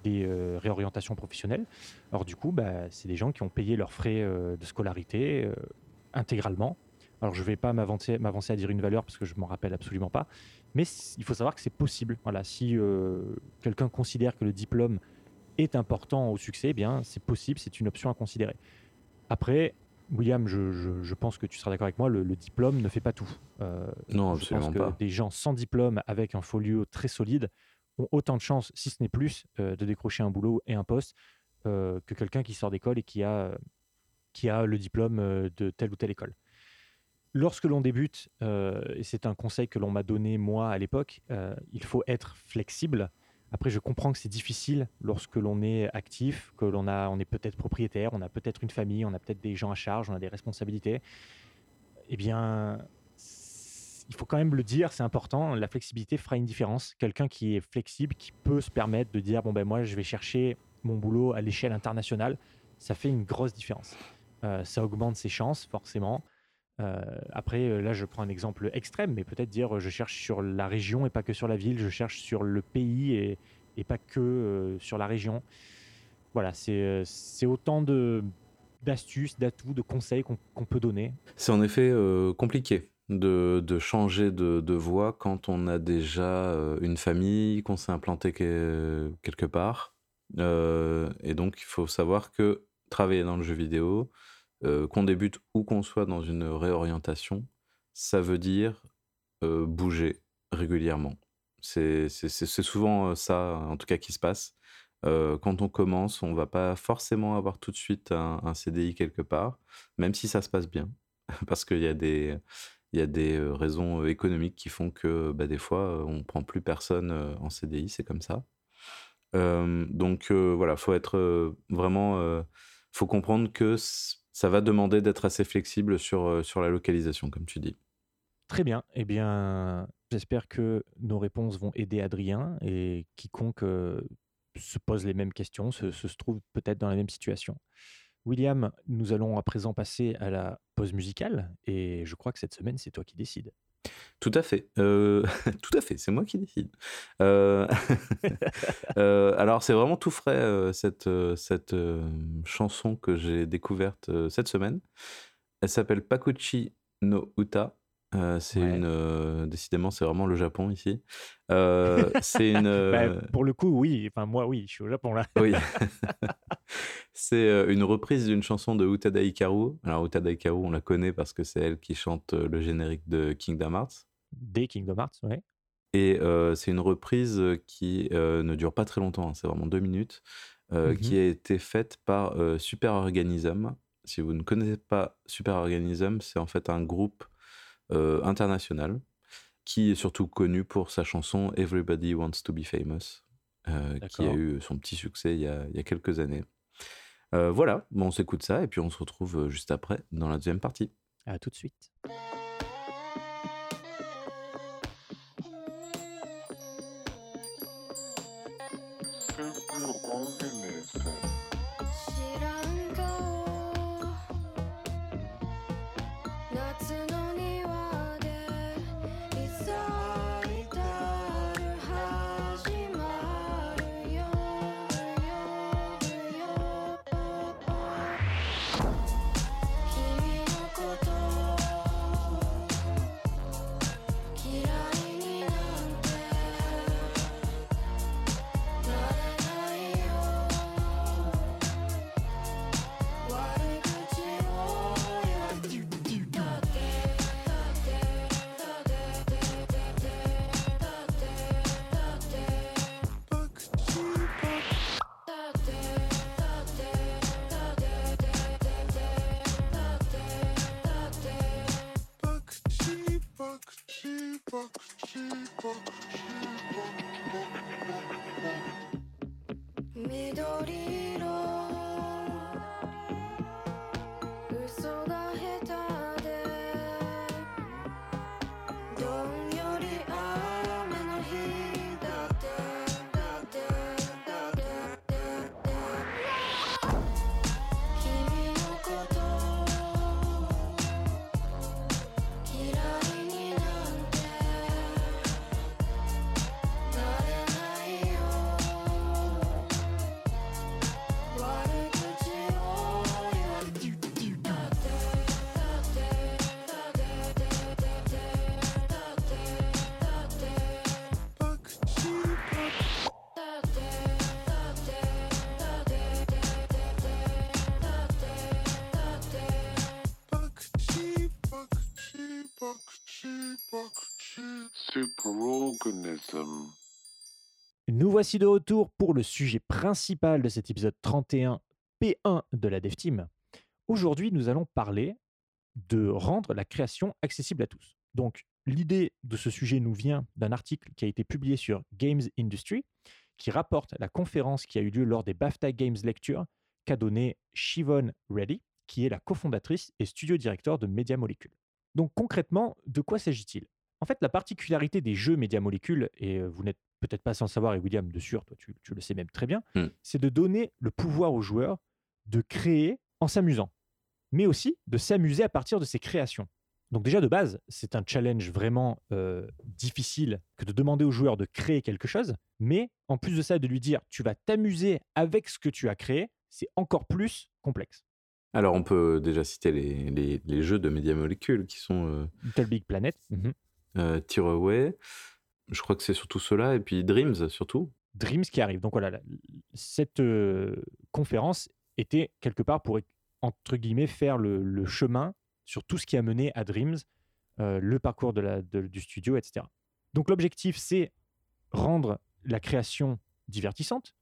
euh, réorientations professionnelles. Alors du coup, bah, c'est des gens qui ont payé leurs frais euh, de scolarité euh, intégralement. Alors je ne vais pas m'avancer, à dire une valeur parce que je m'en rappelle absolument pas, mais il faut savoir que c'est possible. Voilà, si quelqu'un considère que le diplôme est important au succès, eh bien c'est possible, c'est une option à considérer. Après, William, je, pense que tu seras d'accord avec moi, le, diplôme ne fait pas tout.
non, absolument
je pense que Des gens sans diplôme avec un folio très solide ont autant de chances, si ce n'est plus, euh, de décrocher un boulot et un poste euh, que quelqu'un qui sort d'école et qui a, qui a le diplôme euh, de telle ou telle école. Lorsque l'on débute, et c'est un conseil que l'on m'a donné moi à l'époque, il faut être flexible. Après, je comprends que c'est difficile lorsque l'on est actif, que l'on a, on est peut-être propriétaire, on a peut-être une famille, on a peut-être des gens à charge, on a des responsabilités. Eh bien, il faut quand même le dire, c'est important, la flexibilité fera une différence. Quelqu'un qui est flexible, qui peut se permettre de dire, bon ben moi je vais chercher mon boulot à l'échelle internationale, ça fait une grosse différence. Euh, ça augmente ses chances, forcément. Euh, après, euh, là, je prends un exemple extrême, mais peut-être dire je cherche sur la région et pas que sur la ville, je cherche sur le pays et, pas que sur la région. Voilà, c'est autant de d'astuces, d'atouts, de conseils qu'on peut donner.
C'est en effet compliqué de, changer de, voie quand on a déjà euh, une famille, qu'on s'est implanté quelque part. Euh, et donc, il faut savoir que travailler dans le jeu vidéo, euh, qu'on débute ou qu'on soit dans une réorientation, ça veut dire bouger régulièrement. C'est souvent ça, en tout cas, qui se passe. quand on commence, on va pas forcément avoir tout de suite un, CDI quelque part, même si ça se passe bien, [laughs] parce qu'il y a des, raisons économiques qui font que bah, des fois, on prend plus personne en CDI, c'est comme ça. donc voilà, faut être vraiment, faut comprendre que ça va demander d'être assez flexible sur, sur la localisation, comme tu dis.
Très bien. Eh bien, j'espère que nos réponses vont aider Adrien et quiconque se pose les mêmes questions, se, se trouve peut-être dans la même situation. William, nous allons à présent passer à la pause musicale et je crois que cette semaine, c'est toi qui décides.
Tout à fait. Euh, [laughs] tout à fait, c'est moi qui décide. Euh, [laughs] euh, alors, c'est vraiment tout frais, cette, cette chanson que j'ai découverte cette semaine. Elle s'appelle Pakuchi no Uta euh, c'est une, euh, décidément, c'est vraiment le Japon ici. [laughs] Euh, c'est une.
Bah, pour le coup, oui. Enfin, moi, oui, je suis au Japon là.
oui. [laughs] [laughs] c'est une reprise d'une chanson de Utada Hikaru. Alors, Utada Hikaru, on la connaît parce que c'est elle qui chante le générique de Kingdom Hearts.
Des Kingdom Hearts, oui.
Et c'est une reprise qui ne dure pas très longtemps, hein, c'est vraiment deux minutes, mmh qui a été faite par Super Organism. Si vous ne connaissez pas Super Organism, c'est en fait un groupe international, qui est surtout connu pour sa chanson Everybody Wants to Be Famous, euh, qui a eu son petit succès il y a, il y a quelques années. Euh, voilà, bon, on s'écoute ça et puis on se retrouve juste après dans la deuxième partie.
À tout de suite. Nous voici de retour pour le sujet principal de cet épisode 31 P1 de la Dev Team. Aujourd'hui, nous allons parler de rendre la création accessible à tous. Donc, l'idée de ce sujet nous vient d'un article qui a été publié sur Games Industry, qui rapporte la conférence qui a eu lieu lors des BAFTA Games Lecture qu'a donné Shivon Reddy, qui est la cofondatrice et studio directeur de Media Molecule. Donc concrètement, de quoi s'agit-il? En fait, la particularité des jeux Media Molecule, et euh, vous n'êtes peut-être pas sans savoir, et William, de sûr, toi tu, le sais même très bien, hmm. c'est de donner le pouvoir aux joueurs de créer en s'amusant, mais aussi de s'amuser à partir de ses créations. Donc déjà de base, c'est un challenge vraiment euh, difficile que de demander aux joueurs de créer quelque chose, mais en plus de ça, de lui dire tu vas t'amuser avec ce que tu as créé, c'est encore plus complexe.
Alors, on peut déjà citer les, les, jeux de Media Molecule qui sont. Euh,
Little Big Planet.
Euh, Tearaway. Je crois que c'est surtout cela. Et puis Dreams, surtout.
Dreams qui arrive. Donc voilà, cette euh, conférence était quelque part pour, entre guillemets, faire le, chemin sur tout ce qui a mené à Dreams, euh, le parcours de la, du studio, etc. Donc l'objectif, c'est rendre la création divertissante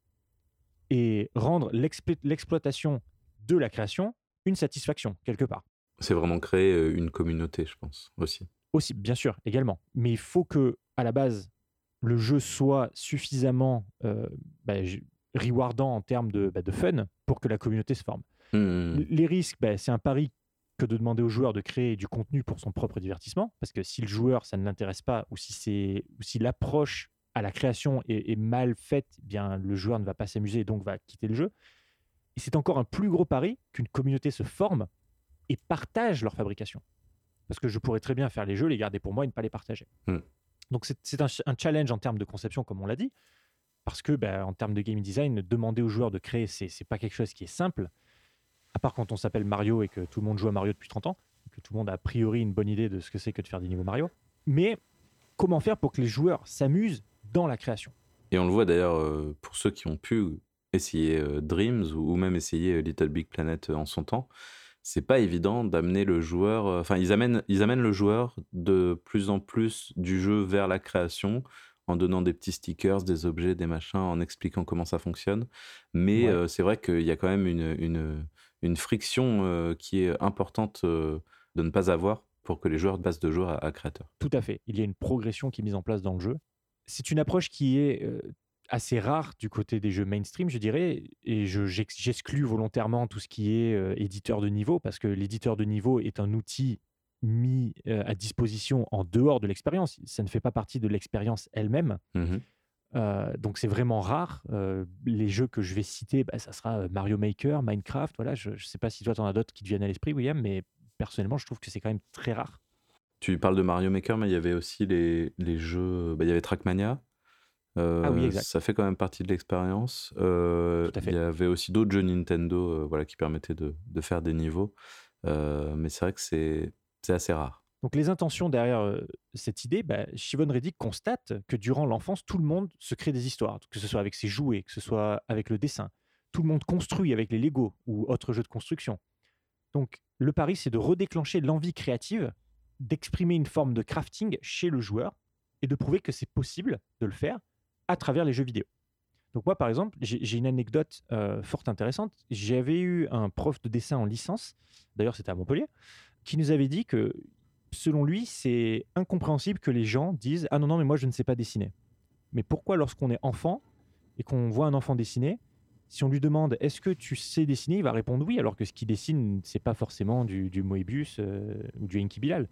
et rendre l'exploitation de la création une satisfaction, quelque part.
C'est vraiment créer euh, une communauté, je pense, aussi.
Aussi, bien sûr, également. Mais il faut que, à la base, le jeu soit suffisamment euh, bah, rewardant en termes de, bah, de, fun pour que la communauté se forme. Mmh. Les risques, bah, c'est un pari que de demander au joueur de créer du contenu pour son propre divertissement, parce que si le joueur, ça ne l'intéresse pas, ou si, c'est, ou si l'approche à la création est, est, mal faite, eh bien le joueur ne va pas s'amuser et donc va quitter le jeu. Et c'est encore un plus gros pari qu'une communauté se forme et partage leur fabrication. Parce que je pourrais très bien faire les jeux, les garder pour moi et ne pas les partager. Hmm. Donc c'est un, challenge en termes de conception, comme on l'a dit, parce que ben, en termes de game design, demander aux joueurs de créer, c'est n'est pas quelque chose qui est simple, à part quand on s'appelle Mario et que tout le monde joue à Mario depuis 30 ans, que tout le monde a a priori une bonne idée de ce que c'est que de faire des niveaux Mario. Mais comment faire pour que les joueurs s'amusent dans la création?
Et on le voit d'ailleurs euh, pour ceux qui ont pu essayer Dreams ou même essayer Little Big Planet en son temps, c'est pas évident d'amener le joueur. Enfin, ils amènent, ils amènent le joueur de plus en plus du jeu vers la création en donnant des petits stickers, des objets, des machins, en expliquant comment ça fonctionne. Mais c'est vrai qu'il y a quand même une, une, une friction qui est importante de ne pas avoir pour que les joueurs passent de joueur à, à, créateur.
Tout à fait. Il y a une progression qui est mise en place dans le jeu. C'est une approche qui est assez rare du côté des jeux mainstream, je dirais, et j'exclus volontairement tout ce qui est euh, éditeur de niveau, parce que l'éditeur de niveau est un outil mis euh, à disposition en dehors de l'expérience. Ça ne fait pas partie de l'expérience elle-même. Mmh euh, donc c'est vraiment rare. les jeux que je vais citer, bah, ça sera Mario Maker, Minecraft. Voilà, je ne sais pas si toi tu en as d'autres qui te viennent à l'esprit, William, mais personnellement je trouve que c'est quand même très rare.
Tu parles de Mario Maker, mais il y avait aussi les, les jeux. Bah, il y avait Trackmania.
Ah oui,
exact. Ça fait quand même partie de l'expérience. Euh, il y avait aussi d'autres jeux Nintendo euh, voilà, qui permettaient de, de faire des niveaux. Euh, mais c'est vrai que c'est assez rare.
Donc les intentions derrière cette idée, bah, Shivon Reddick constate que durant l'enfance, tout le monde se crée des histoires, que ce soit avec ses jouets, que ce soit avec le dessin. Tout le monde construit avec les Lego ou autres jeux de construction. Donc le pari, c'est de redéclencher l'envie créative, d'exprimer une forme de crafting chez le joueur et de prouver que c'est possible de le faire à travers les jeux vidéo. Donc moi, par exemple, j'ai une anecdote euh, fort intéressante. J'avais eu un prof de dessin en licence, d'ailleurs c'était à Montpellier, qui nous avait dit que, selon lui, c'est incompréhensible que les gens disent ⁇ Ah non, non, mais moi je ne sais pas dessiner ⁇ Mais pourquoi lorsqu'on est enfant et qu'on voit un enfant dessiner, Si on lui demande est-ce que tu sais dessiner, il va répondre oui, alors que ce qu'il dessine, c'est pas forcément du, du Moebius euh, ou du Enki Bilal.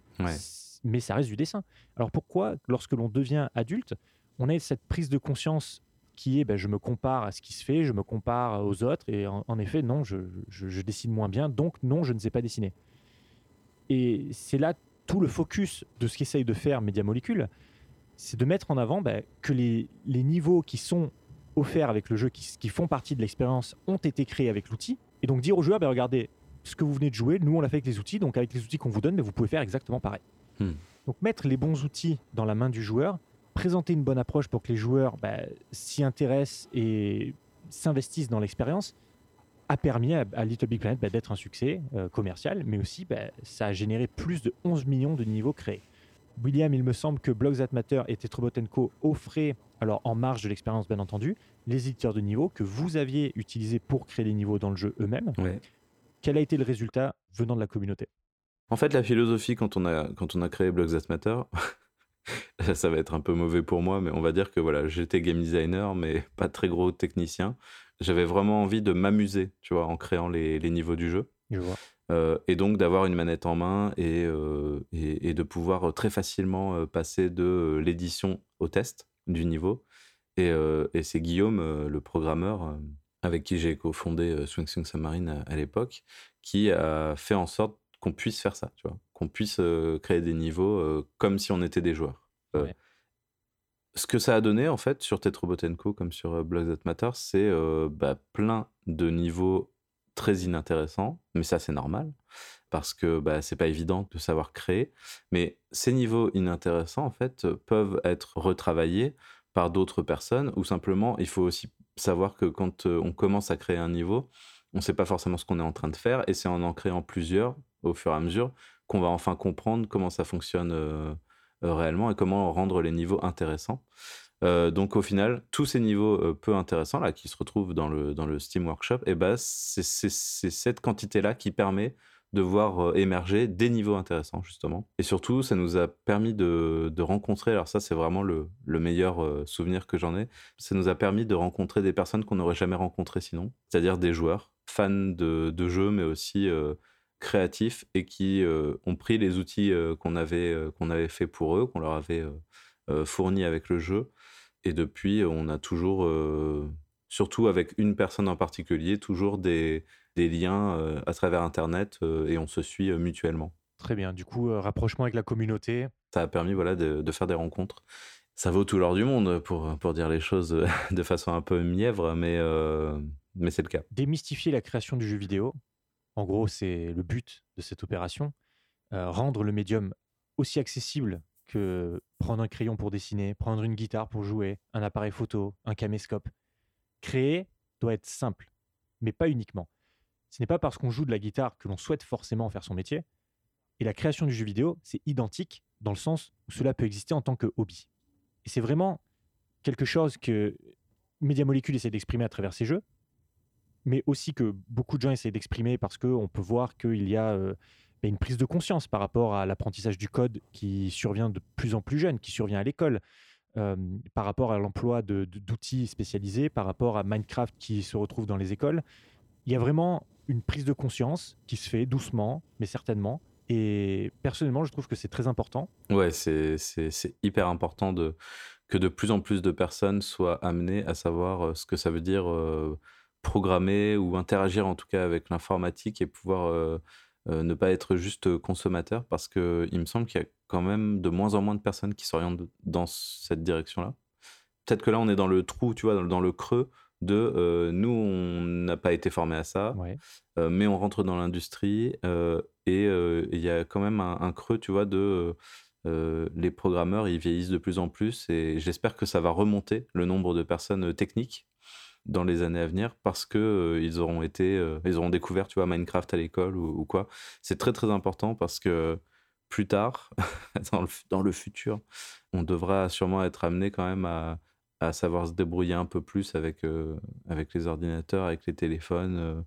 Mais ça reste du dessin. Alors pourquoi, lorsque l'on devient adulte, on a cette prise de conscience qui est ben, je me compare à ce qui se fait, je me compare aux autres, et en, effet, non, je, je, dessine moins bien, donc non, je ne sais pas dessiner. Et c'est là tout le focus de ce qu'essaye de faire Media Molecule, c'est de mettre en avant ben, que les, les, niveaux qui sont offerts avec le jeu, qui, qui font partie de l'expérience, ont été créés avec l'outil, et donc dire aux joueurs, ben, regardez, ce que vous venez de jouer, nous on l'a fait avec les outils, donc avec les outils qu'on vous donne, mais vous pouvez faire exactement pareil. Hmm. Donc mettre les bons outils dans la main du joueur, présenter une bonne approche pour que les joueurs bah, s'y intéressent et s'investissent dans l'expérience a permis à, Little Big Planet bah, d'être un succès euh, commercial, mais aussi bah, ça a généré plus de 11 millions de niveaux créés. William, il me semble que Blogs That Matter et Tetrobotenko offraient, alors en marge de l'expérience bien entendu, les éditeurs de niveaux que vous aviez utilisés pour créer les niveaux dans le jeu eux-mêmes. Quel a été le résultat venant de la communauté?
En fait, la philosophie quand on a, quand on a créé Blogs That Matter, [laughs] ça va être un peu mauvais pour moi, mais on va dire que voilà, j'étais game designer, mais [laughs] pas très gros technicien. J'avais vraiment envie de m'amuser, tu vois, en créant les, niveaux du jeu. Euh, et donc d'avoir une manette en main et, euh, et, de pouvoir très facilement euh, passer de l'édition au test du niveau. Et, et c'est Guillaume, le programmeur, avec qui j'ai cofondé Swing Swing Submarine à, à l'époque, qui a fait en sorte qu'on puisse faire ça, tu vois, qu'on puisse créer des niveaux comme si on était des joueurs. Ce que ça a donné en fait sur Tetrobotenko comme sur Blood That Matter, c'est bah, plein de niveaux très inintéressants, mais ça c'est normal parce que bah, c'est pas évident de savoir créer. Mais ces niveaux inintéressants en fait peuvent être retravaillés par d'autres personnes ou simplement il faut aussi savoir que quand on commence à créer un niveau, on ne sait pas forcément ce qu'on est en train de faire et c'est en en créant plusieurs au fur et à mesure qu'on va enfin comprendre comment ça fonctionne euh, euh, réellement et comment rendre les niveaux intéressants. Euh, donc au final, tous ces niveaux peu intéressants là qui se retrouvent dans le, dans le Steam Workshop, eh ben, c'est cette quantité-là qui permet de voir émerger des niveaux intéressants justement. Et surtout, ça nous a permis de, de rencontrer, alors ça c'est vraiment le, le meilleur souvenir que j'en ai, ça nous a permis de rencontrer des personnes qu'on n'aurait jamais rencontrées sinon, c'est-à-dire des joueurs fans de, de jeux, mais aussi créatifs et qui euh, ont pris les outils euh, qu'on avait, euh, qu'on avait fait pour eux, qu'on leur avait fournis avec le jeu. Et depuis, on a toujours, surtout avec une personne en particulier, toujours des, des liens à travers Internet et on se suit mutuellement.
Très bien. Du coup, rapprochement avec la communauté.
Ça a permis voilà, de, de faire des rencontres. Ça vaut tout l'or du monde pour, pour dire les choses [laughs] de façon un peu mièvre, mais, mais c'est le cas.
Démystifier la création du jeu vidéo, en gros, c'est le but de cette opération. Euh, rendre le médium aussi accessible que prendre un crayon pour dessiner, prendre une guitare pour jouer, un appareil photo, un caméscope. Créer doit être simple, mais pas uniquement. Ce n'est pas parce qu'on joue de la guitare que l'on souhaite forcément faire son métier. Et la création du jeu vidéo, c'est identique dans le sens où cela peut exister en tant que hobby. Et c'est vraiment quelque chose que Media Molecule essaie d'exprimer à travers ses jeux, mais aussi que beaucoup de gens essaient d'exprimer parce qu'on peut voir qu'il y a euh, bah, une prise de conscience par rapport à l'apprentissage du code qui survient de plus en plus jeune, qui survient à l'école, euh, par rapport à l'emploi d'outils spécialisés, par rapport à Minecraft qui se retrouve dans les écoles. Il y a vraiment une prise de conscience qui se fait doucement, mais certainement. Et personnellement, je trouve que c'est très important.
Ouais, c'est hyper important que de plus en plus de personnes soient amenées à savoir euh, ce que ça veut dire programmer ou interagir en tout cas avec l'informatique et pouvoir euh, euh, ne pas être juste consommateur parce que il me semble qu'il y a quand même de moins en moins de personnes qui s'orientent dans cette direction-là. Peut-être que là on est dans le trou, tu vois, dans, le creux de euh, nous on n'a pas été formé à ça, mais on rentre dans l'industrie et il y a quand même un, un, creux, tu vois, de les programmeurs ils vieillissent de plus en plus et j'espère que ça va remonter le nombre de personnes techniques dans les années à venir parce que euh, ils auront été, euh, ils auront découvert, tu vois, Minecraft à l'école ou, quoi. C'est très très important parce que plus tard, [laughs] dans, le, dans, le, futur, on devra sûrement être amené quand même à, à savoir se débrouiller un peu plus avec, euh, avec les ordinateurs, avec les téléphones.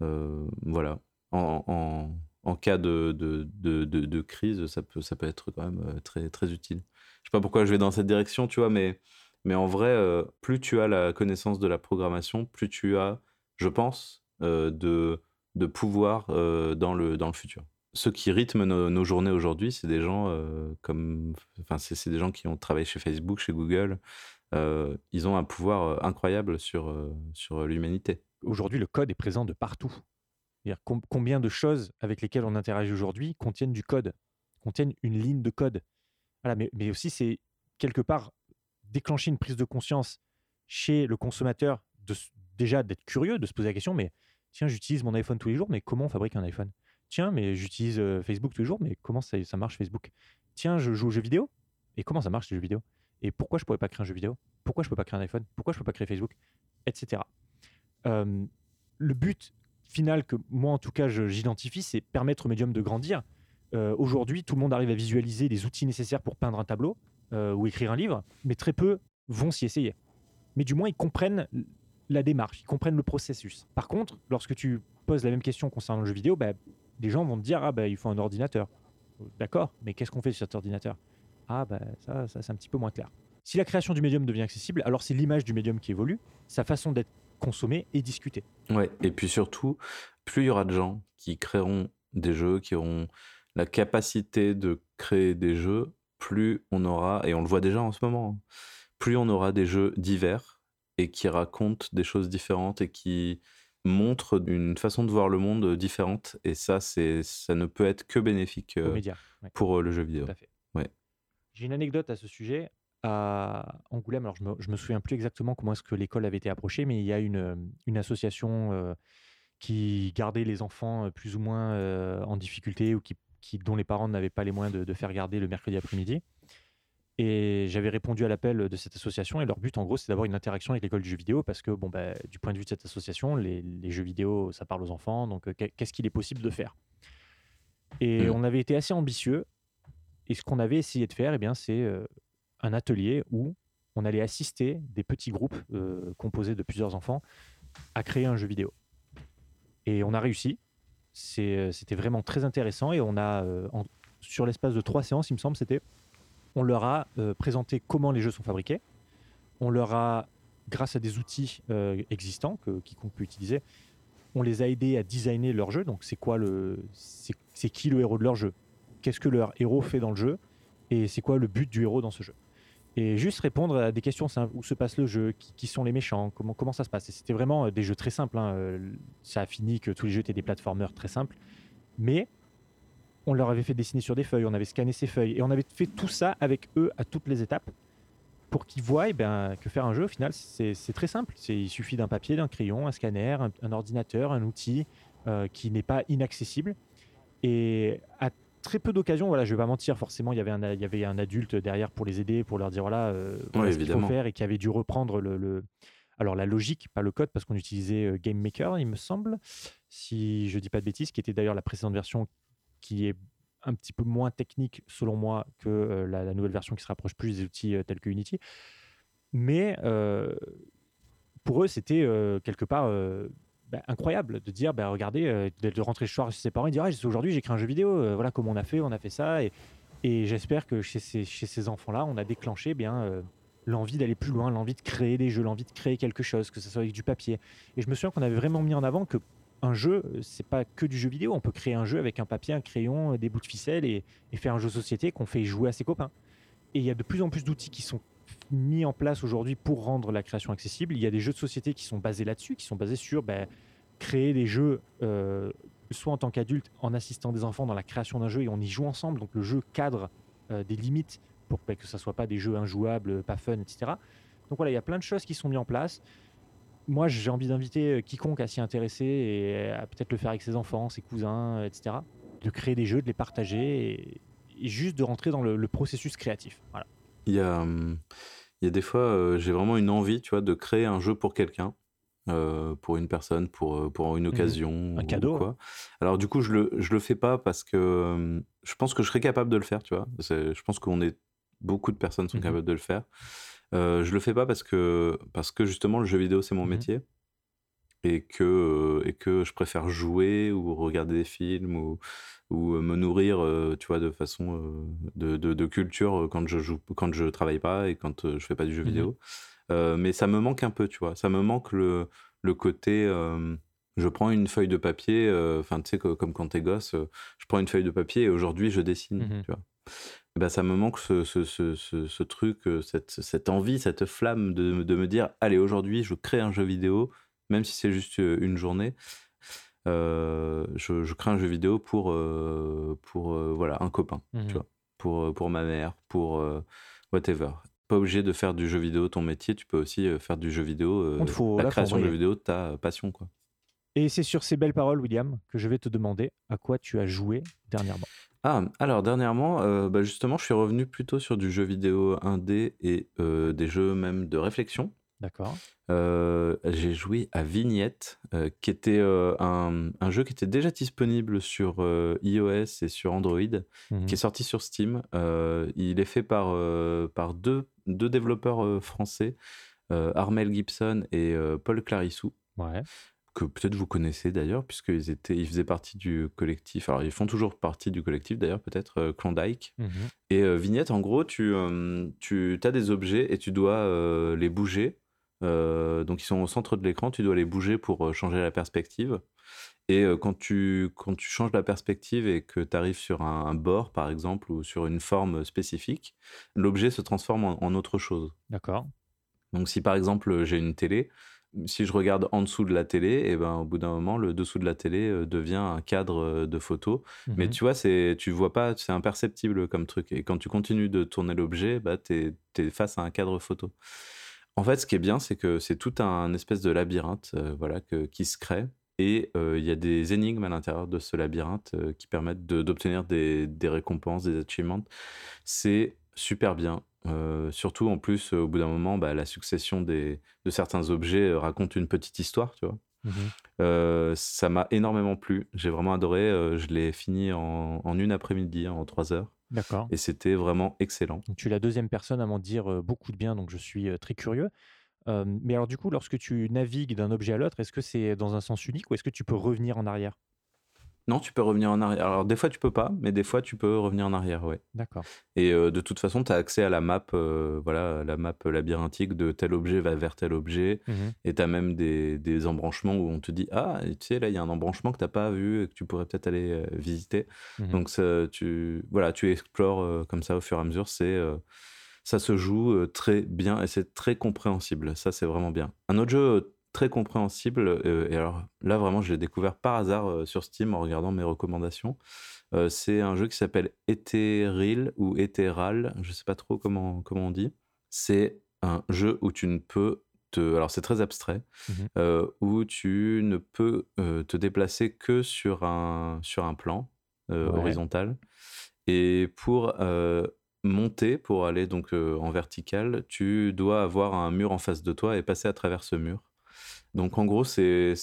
voilà. En, en, cas de, de, de, de, crise, ça peut, ça peut être quand même très, très utile. Je sais pas pourquoi je vais dans cette direction, tu vois, mais Mais en vrai, plus tu as la connaissance de la programmation, plus tu as, je pense, de, de pouvoir dans, le, dans le futur. Ceux qui rythment nos, journées aujourd'hui, c'est des gens comme, enfin, c'est des gens qui ont travaillé chez Facebook, chez Google. ils ont un pouvoir incroyable sur, sur l'humanité.
Aujourd'hui, le code est présent de partout. combien de choses avec lesquelles on interagit aujourd'hui contiennent du code, contiennent une ligne de code. Voilà, mais, mais aussi, c'est quelque part déclencher une prise de conscience chez le consommateur, de, déjà d'être curieux, de se poser la question, mais tiens, j'utilise mon iPhone tous les jours, mais comment on fabrique un iPhone? Tiens, mais j'utilise euh, Facebook tous les jours, mais comment ça, ça, marche Facebook? Tiens, je joue aux jeux vidéo, et comment ça marche les jeux vidéo? Et pourquoi je pourrais pas créer un jeu vidéo? Pourquoi je peux pas créer un iPhone? Pourquoi je peux pas créer Facebook? Etc. le but final que moi, en tout cas, j'identifie, c'est permettre au médium de grandir. Euh, aujourd'hui, tout le monde arrive à visualiser les outils nécessaires pour peindre un tableau. Euh, ou écrire un livre, mais très peu vont s'y essayer. Mais du moins, ils comprennent la démarche, ils comprennent le processus. Par contre, lorsque tu poses la même question concernant le jeu vidéo, bah, les gens vont te dire Ah, bah, il faut un ordinateur. D'accord, mais qu'est-ce qu'on fait sur cet ordinateur? Ah, bah, ça, ça c'est un petit peu moins clair. Si la création du médium devient accessible, alors c'est l'image du médium qui évolue, sa façon d'être consommée et discutée.
Ouais, et puis surtout, plus il y aura de gens qui créeront des jeux, qui auront la capacité de créer des jeux, plus on aura, et on le voit déjà en ce moment, hein, plus on aura des jeux divers et qui racontent des choses différentes et qui montrent une façon de voir le monde différente. Et ça, c'est, ça ne peut être que bénéfique euh, pour euh, le jeu vidéo. Ouais.
J'ai une anecdote à ce sujet. À Angoulême, alors je me, me souviens plus exactement comment est-ce que l'école avait été approchée, mais il y a une, une association euh, qui gardait les enfants plus ou moins en difficulté ou qui dont les parents n'avaient pas les moyens de, faire garder le mercredi après-midi. Et j'avais répondu à l'appel de cette association et leur but, en gros, c'est d'avoir une interaction avec l'école du jeu vidéo parce que, bon, bah, du point de vue de cette association, les, jeux vidéo, ça parle aux enfants. Donc, euh, qu'est-ce qu'il est possible de faire? Et mmh. on avait été assez ambitieux. Et ce qu'on avait essayé de faire, eh bien, c'est euh, un atelier où on allait assister des petits groupes euh, composés de plusieurs enfants à créer un jeu vidéo. Et on a réussi. Euh, c'était vraiment très intéressant et on a, euh, sur l'espace de trois séances, il me semble, c'était, on leur a euh, présenté comment les jeux sont fabriqués. On leur a, grâce à des outils existants que quiconque peut utiliser, on les a aidés à designer leur jeu. Donc, c'est quoi le, c'est qui le héros de leur jeu? Qu'est-ce que leur héros fait dans le jeu? Et c'est quoi le but du héros dans ce jeu? Et juste répondre à des questions où se passe le jeu, qui, sont les méchants, comment, comment ça se passe? c'était vraiment euh, des jeux très simples. Hein, euh, ça a fini que tous les jeux étaient des plateformers très simples. Mais on leur avait fait dessiner sur des feuilles, on avait scanné ces feuilles, et on avait fait tout ça avec eux à toutes les étapes pour qu'ils voient eh ben, que faire un jeu, au final, c'est très simple. Il suffit d'un papier, d'un crayon, un scanner, un, ordinateur, un outil euh, qui n'est pas inaccessible. Et à très peu d'occasions. Voilà, je vais pas mentir, forcément, il y avait un, il y avait un adulte derrière pour les aider, pour leur dire voilà, euh, ce qu'il faut faire et qui avait dû reprendre le, alors la logique, pas le code, parce qu'on utilisait euh, Game Maker, il me semble, si je dis pas de bêtises, qui était d'ailleurs la précédente version qui est un petit peu moins technique selon moi que euh, la, nouvelle version qui se rapproche plus des outils tels que Unity. Mais pour eux, c'était quelque part bah, incroyable de dire bah, regardez, euh, de, rentrer ce soir chez ses parents et dire ah, aujourd'hui j'ai créé un jeu vidéo, euh, voilà comment on a fait, on a fait ça. Et, j'espère que chez ces, chez ces enfants-là, on a déclenché bien euh, l'envie d'aller plus loin, l'envie de créer des jeux, l'envie de créer quelque chose, que ce soit avec du papier. Et je me souviens qu'on avait vraiment mis en avant que un jeu, c'est pas que du jeu vidéo. On peut créer un jeu avec un papier, un crayon, des bouts de ficelle et, et faire un jeu société qu'on fait jouer à ses copains. Et il y a de plus en plus d'outils qui sont mis en place aujourd'hui pour rendre la création accessible. Il y a des jeux de société qui sont basés là-dessus, qui sont basés sur ben, créer des jeux, euh, soit en tant qu'adulte, en assistant des enfants dans la création d'un jeu et on y joue ensemble. Donc le jeu cadre euh, des limites pour ben, que ça soit pas des jeux injouables, pas fun, etc. Donc voilà, il y a plein de choses qui sont mises en place. Moi, j'ai envie d'inviter euh, quiconque à s'y intéresser et à peut-être le faire avec ses enfants, ses cousins, etc. De créer des jeux, de les partager et, juste de rentrer dans le, processus créatif. Voilà.
Il y a, hum, il y a des fois, euh, j'ai vraiment une envie, tu vois, de créer un jeu pour quelqu'un, euh, pour une personne, pour, euh, pour une mmh occasion.
Un cadeau.
Quoi. Alors du coup, je le, je le fais pas parce que je pense que je serais capable de le faire, tu vois. Je pense qu'on est beaucoup de personnes sont mmh capables de le faire. je le fais pas parce que parce que justement le jeu vidéo c'est mon mmh métier et que, et que je préfère jouer ou regarder des films ou, ou me nourrir, tu vois, de façon de, de, culture quand je joue, quand je travaille pas et quand je fais pas du jeu mmh vidéo. mais ça me manque un peu, tu vois. Ça me manque le, le côté. je prends une feuille de papier, enfin, tu sais, comme quand t'es gosse, je prends une feuille de papier et aujourd'hui je dessine, mmh tu vois. Ben, ça me manque ce, ce, ce, ce truc, cette, cette, envie, cette flamme de, de me dire allez, aujourd'hui je crée un jeu vidéo, même si c'est juste une journée. Euh, je, crée un jeu vidéo pour, euh, pour euh, voilà, un copain, tu mmh vois, pour, pour ma mère, pour whatever. Pas obligé de faire du jeu vidéo ton métier, tu peux aussi faire du jeu vidéo, la création de jeu vidéo ta passion. Quoi.
Et c'est sur ces belles paroles, William, que je vais te demander à quoi tu as joué dernièrement.
Ah, alors dernièrement, bah, justement, je suis revenu plutôt sur du jeu vidéo indé et des jeux même de réflexion.
D'accord.
Euh, j'ai joué à Vignette, euh, qui était euh, un, un, jeu qui était déjà disponible sur iOS et sur Android, mmh qui est sorti sur Steam. il est fait par, par deux, deux développeurs français, Armel Gibson et Paul Clarissou.
Ouais.
Que peut-être vous connaissez d'ailleurs, puisqu'ils étaient, ils faisaient partie du collectif. Alors, ils font toujours partie du collectif d'ailleurs, peut-être Klondike. Mmh et Vignette, en gros, tu, tu as des objets et tu dois les bouger donc ils sont au centre de l'écran, tu dois les bouger pour euh, changer la perspective. Et euh, quand, tu, quand tu changes la perspective et que tu arrives sur un, bord, par exemple, ou sur une forme spécifique, l'objet se transforme en, autre chose.
D'accord.
Donc si par exemple j'ai une télé, si je regarde en dessous de la télé, et eh ben au bout d'un moment, le dessous de la télé devient un cadre de photo. Mais mmh tu vois, c'est, tu vois pas, c'est imperceptible comme truc. Et quand tu continues de tourner l'objet, bah, tu es, face à un cadre photo. En fait, ce qui est bien, c'est que c'est tout un espèce de labyrinthe euh, voilà, qui se crée. Et euh, il y a des énigmes à l'intérieur de ce labyrinthe euh, qui permettent d'obtenir des, récompenses, des achievements. C'est super bien. surtout, en plus, au bout d'un moment, bah, la succession des, de certains objets raconte une petite histoire, tu vois. Mmh ça m'a énormément plu. J'ai vraiment adoré. je l'ai fini en, en une après-midi, en trois heures.
D'accord.
Et c'était vraiment excellent.
tu es la deuxième personne à m'en dire beaucoup de bien, donc je suis très curieux. mais alors du coup, lorsque tu navigues d'un objet à l'autre, est-ce que c'est dans un sens unique ou est-ce que tu peux revenir en arrière?
Non, tu peux revenir en arrière. Alors, des fois, tu peux pas, mais des fois, tu peux revenir en arrière, ouais.
D'accord.
Et euh, de toute façon, tu as accès à la map, euh, voilà, la map labyrinthique de tel objet va vers tel objet. Mmh et tu as même des, des, embranchements où on te dit Ah, tu sais, là, il y a un embranchement que tu pas vu et que tu pourrais peut-être aller euh, visiter. Mmh Donc, ça, tu, voilà, tu explores comme ça au fur et à mesure. C'est. ça se joue très bien et c'est très compréhensible. Ça, c'est vraiment bien. Un autre jeu très compréhensible. Euh, et alors là, vraiment, je l'ai découvert par hasard euh, sur Steam en regardant mes recommandations. Euh, c'est un jeu qui s'appelle Ethereal ou Etheral, je sais pas trop comment, comment on dit. C'est un jeu où tu ne peux te. Alors, c'est très abstrait, mmh où tu ne peux te déplacer que sur un, sur un plan horizontal. Et pour monter, pour aller donc en vertical, tu dois avoir un mur en face de toi et passer à travers ce mur. Donc en gros, c'est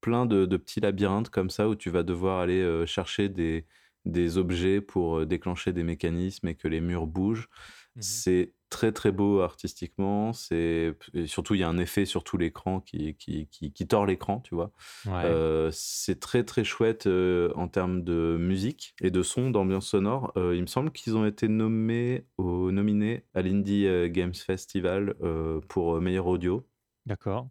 plein de, petits labyrinthes comme ça où tu vas devoir aller euh, chercher des, des objets pour euh, déclencher des mécanismes et que les murs bougent. Mmh c'est très très beau artistiquement. C'est surtout il y a un effet sur tout l'écran qui, qui, qui, tord l'écran, tu vois. Euh, c'est très très chouette en termes de musique et de son, d'ambiance sonore. il me semble qu'ils ont été nommés au, nominés à l'Indie Games Festival pour meilleur audio.
D'accord.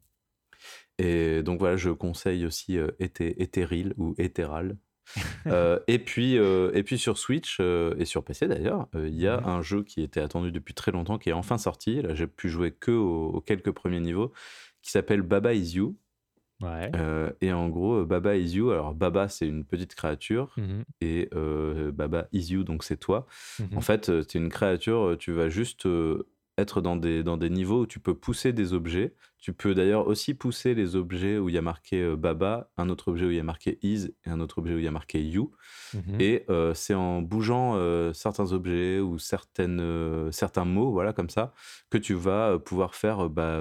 Et donc voilà, je conseille aussi euh, Ethereal ou Etheral. [laughs] Euh, et, puis, euh, et puis sur Switch et sur PC d'ailleurs, il y a un jeu qui était attendu depuis très longtemps, qui est enfin sorti. Là, j'ai pu jouer que aux, quelques premiers niveaux, qui s'appelle Baba Is You.
Ouais.
et en gros, Baba Is You, alors Baba c'est une petite créature
mmh
et Baba Is You, donc c'est toi.
Mmh
en fait, c'est une créature, tu vas juste être dans des, dans des niveaux où tu peux pousser des objets. Tu peux d'ailleurs aussi pousser les objets où il y a marqué euh, Baba, un autre objet où il y a marqué Is et un autre objet où il y a marqué You. Mhm. Et euh, c'est en bougeant euh, certains objets ou certaines, certains mots, voilà, comme ça, que tu vas pouvoir faire, bah,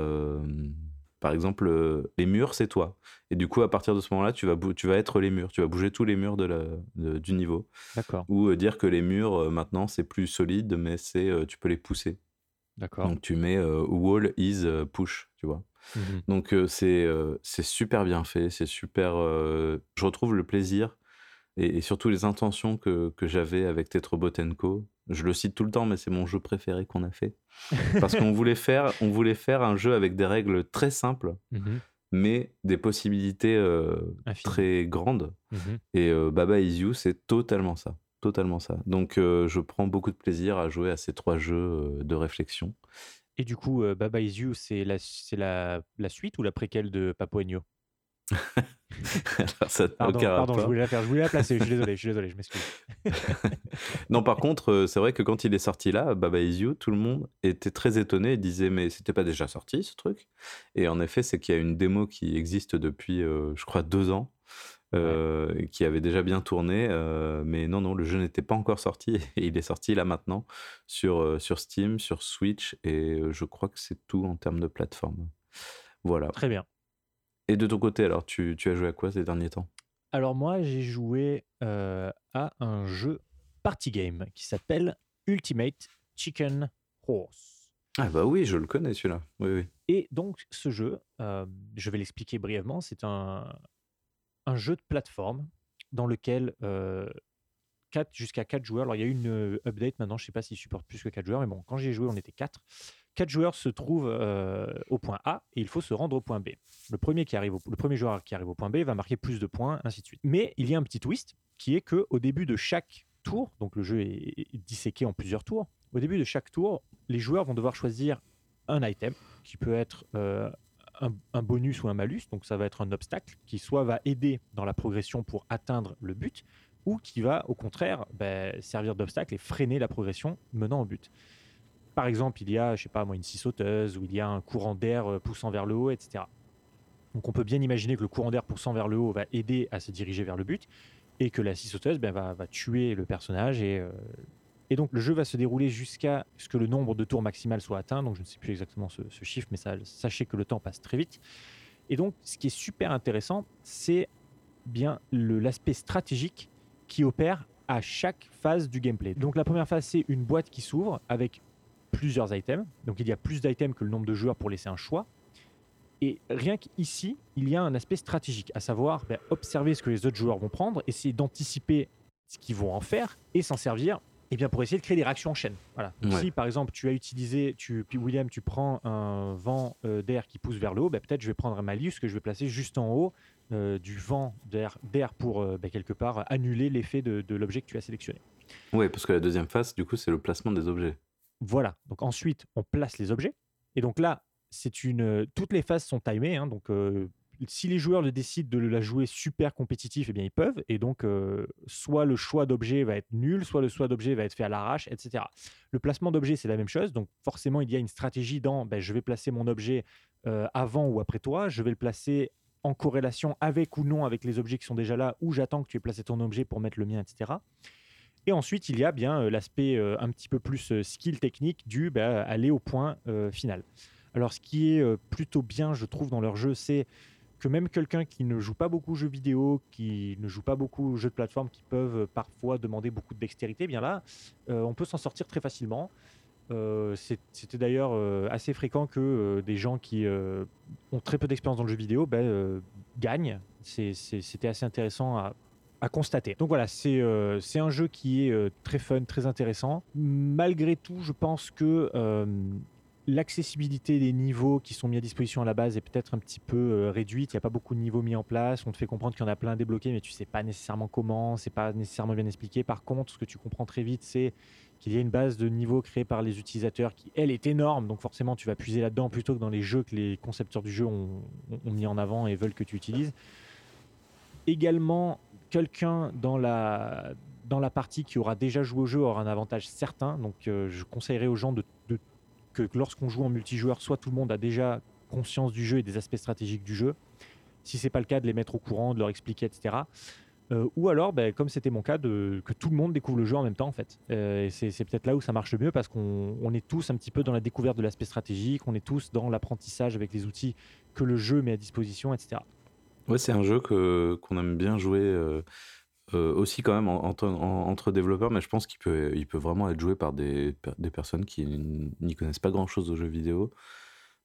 par exemple, les murs, c'est toi. Et du coup, à partir de ce moment-là, tu vas, tu vas être les murs. Tu vas bouger tous les murs de la, du niveau.
D'accord.
Ou dire que les murs, maintenant, c'est plus solide, mais c'est tu peux les pousser.
D'accord.
Donc tu mets wall is push, tu vois. Mmh Donc c'est c'est super bien fait, c'est super. je retrouve le plaisir et, surtout les intentions que, que j'avais avec Tetrobot Co. Je le cite tout le temps, mais c'est mon jeu préféré qu'on a fait. Parce qu'on voulait [laughs] faire, on voulait faire un jeu avec des règles très simples, mmh mais des possibilités très grandes. Mmh et Baba Is You, c'est totalement ça. Totalement ça. Donc je prends beaucoup de plaisir à jouer à ces trois jeux de réflexion.
Et du coup, Baba Is You, c'est la, la, la suite ou la préquelle de Papo [laughs] pardon, pardon je voulais la faire, je voulais la placer, je suis désolé, je suis désolé, je m'excuse. [laughs]
non, par contre, euh, c'est vrai que quand il est sorti là, Baba Is You, tout le monde était très étonné et disait mais c'était pas déjà sorti ce truc? Et en effet, c'est qu'il y a une démo qui existe depuis, euh, je crois, deux ans. Euh, qui avait déjà bien tourné, mais non, non, le jeu n'était pas encore sorti [laughs] et il est sorti là maintenant sur, sur Steam, sur Switch et je crois que c'est tout en termes de plateforme. Voilà.
Très bien.
Et de ton côté, alors, tu, tu as joué à quoi ces derniers temps?
Alors moi, j'ai joué euh, à un jeu party game qui s'appelle Ultimate Chicken Horse.
Ah bah oui, je le connais celui-là. Oui, oui.
Et donc ce jeu, euh, je vais l'expliquer brièvement, c'est un, un jeu de plateforme dans lequel euh, jusqu'à 4 joueurs, alors il y a eu une update maintenant, je ne sais pas s'il supporte plus que 4 joueurs, mais bon, quand j'y ai joué, on était 4 quatre joueurs se trouvent euh, au point A et il faut se rendre au point B. Le premier, qui arrive joueur qui arrive au point B va marquer plus de points, ainsi de suite. Mais il y a un petit twist qui est que au début de chaque tour, donc le jeu est disséqué en plusieurs tours, au début de chaque tour, les joueurs vont devoir choisir un item qui peut être euh, un, bonus ou un malus, donc ça va être un obstacle qui soit va aider dans la progression pour atteindre le but, ou qui va au contraire ben, servir d'obstacle et freiner la progression menant au but par exemple, il y a, je sais pas moi, une scie sauteuse ou il y a un courant d'air euh, poussant vers le haut, etc. Donc on peut bien imaginer que le courant d'air poussant vers le haut va aider à se diriger vers le but et que la scie sauteuse ben, va, tuer le personnage et, euh, et donc le jeu va se dérouler jusqu'à ce que le nombre de tours maximal soit atteint. Donc je ne sais plus exactement ce, chiffre, mais sachez que le temps passe très vite. Et donc ce qui est super intéressant, c'est bien l'aspect stratégique qui opère à chaque phase du gameplay. Donc la première phase, c'est une boîte qui s'ouvre avec plusieurs items. Donc il y a plus d'items que le nombre de joueurs pour laisser un choix. Et rien qu'ici, il y a un aspect stratégique, à savoir ben, observer ce que les autres joueurs vont prendre, essayer d'anticiper ce qu'ils vont en faire et s'en servir et eh bien pour essayer de créer des réactions en chaîne. Voilà. Si par exemple tu as utilisé, tu, William, tu prends un vent euh, d'air qui pousse vers le haut, ben, peut-être je vais prendre un malus que je vais placer juste en haut euh, du vent d'air pour euh, ben, quelque part annuler l'effet de, de l'objet que tu as sélectionné.
Oui, parce que la deuxième phase, du coup, c'est le placement des objets.
Voilà. Donc ensuite, on place les objets. Et donc là, c'est une. Toutes les phases sont timées. Hein. donc euh, si les joueurs le décident de la jouer super compétitif, eh bien ils peuvent. Et donc, euh, soit le choix d'objet va être nul, soit le choix d'objet va être fait à l'arrache, etc. Le placement d'objet, c'est la même chose. Donc, forcément, il y a une stratégie dans ben, je vais placer mon objet euh, avant ou après toi. Je vais le placer en corrélation avec ou non avec les objets qui sont déjà là, ou j'attends que tu aies placé ton objet pour mettre le mien, etc. Et ensuite, il y a bien euh, l'aspect un petit peu plus skill technique du bah, aller au point final. Alors, ce qui est plutôt bien, je trouve, dans leur jeu, c'est que même quelqu'un qui ne joue pas beaucoup aux jeux vidéo, qui ne joue pas beaucoup aux jeux de plateforme, qui peuvent parfois demander beaucoup de dextérité, bien là, on peut s'en sortir très facilement. C'était d'ailleurs assez fréquent que des gens qui ont très peu d'expérience dans le jeu vidéo ben, gagnent. C'était assez intéressant à, constater. Donc voilà, c'est euh, un jeu qui est euh, très fun, très intéressant. Malgré tout, je pense que euh, l'accessibilité des niveaux qui sont mis à disposition à la base est peut-être un petit peu réduite. Il n'y a pas beaucoup de niveaux mis en place. On te fait comprendre qu'il y en a plein débloqués, mais tu sais pas nécessairement comment. C'est pas nécessairement bien expliqué. Par contre, ce que tu comprends très vite, c'est qu'il y a une base de niveaux créée par les utilisateurs qui, elle, est énorme. Donc forcément, tu vas puiser là-dedans plutôt que dans les jeux que les concepteurs du jeu ont, ont mis en avant et veulent que tu utilises. Également, quelqu'un dans la, dans la partie qui aura déjà joué au jeu aura un avantage certain. Donc euh, je conseillerais aux gens de, que lorsqu'on joue en multijoueur, soit tout le monde a déjà conscience du jeu et des aspects stratégiques du jeu. Si c'est pas le cas, de les mettre au courant, de leur expliquer, etc. Euh, ou alors, ben, comme c'était mon cas, que tout le monde découvre le jeu en même temps, en fait. Euh, et c'est, peut-être là où ça marche mieux parce qu'on est tous un petit peu dans la découverte de l'aspect stratégique, on est tous dans l'apprentissage avec les outils que le jeu met à disposition, etc.
Ouais, c'est un jeu qu'on aime bien jouer, euh, aussi quand même entre développeurs, mais je pense qu'il peut, il peut vraiment être joué par des, des personnes qui n'y connaissent pas grand-chose aux jeux vidéo.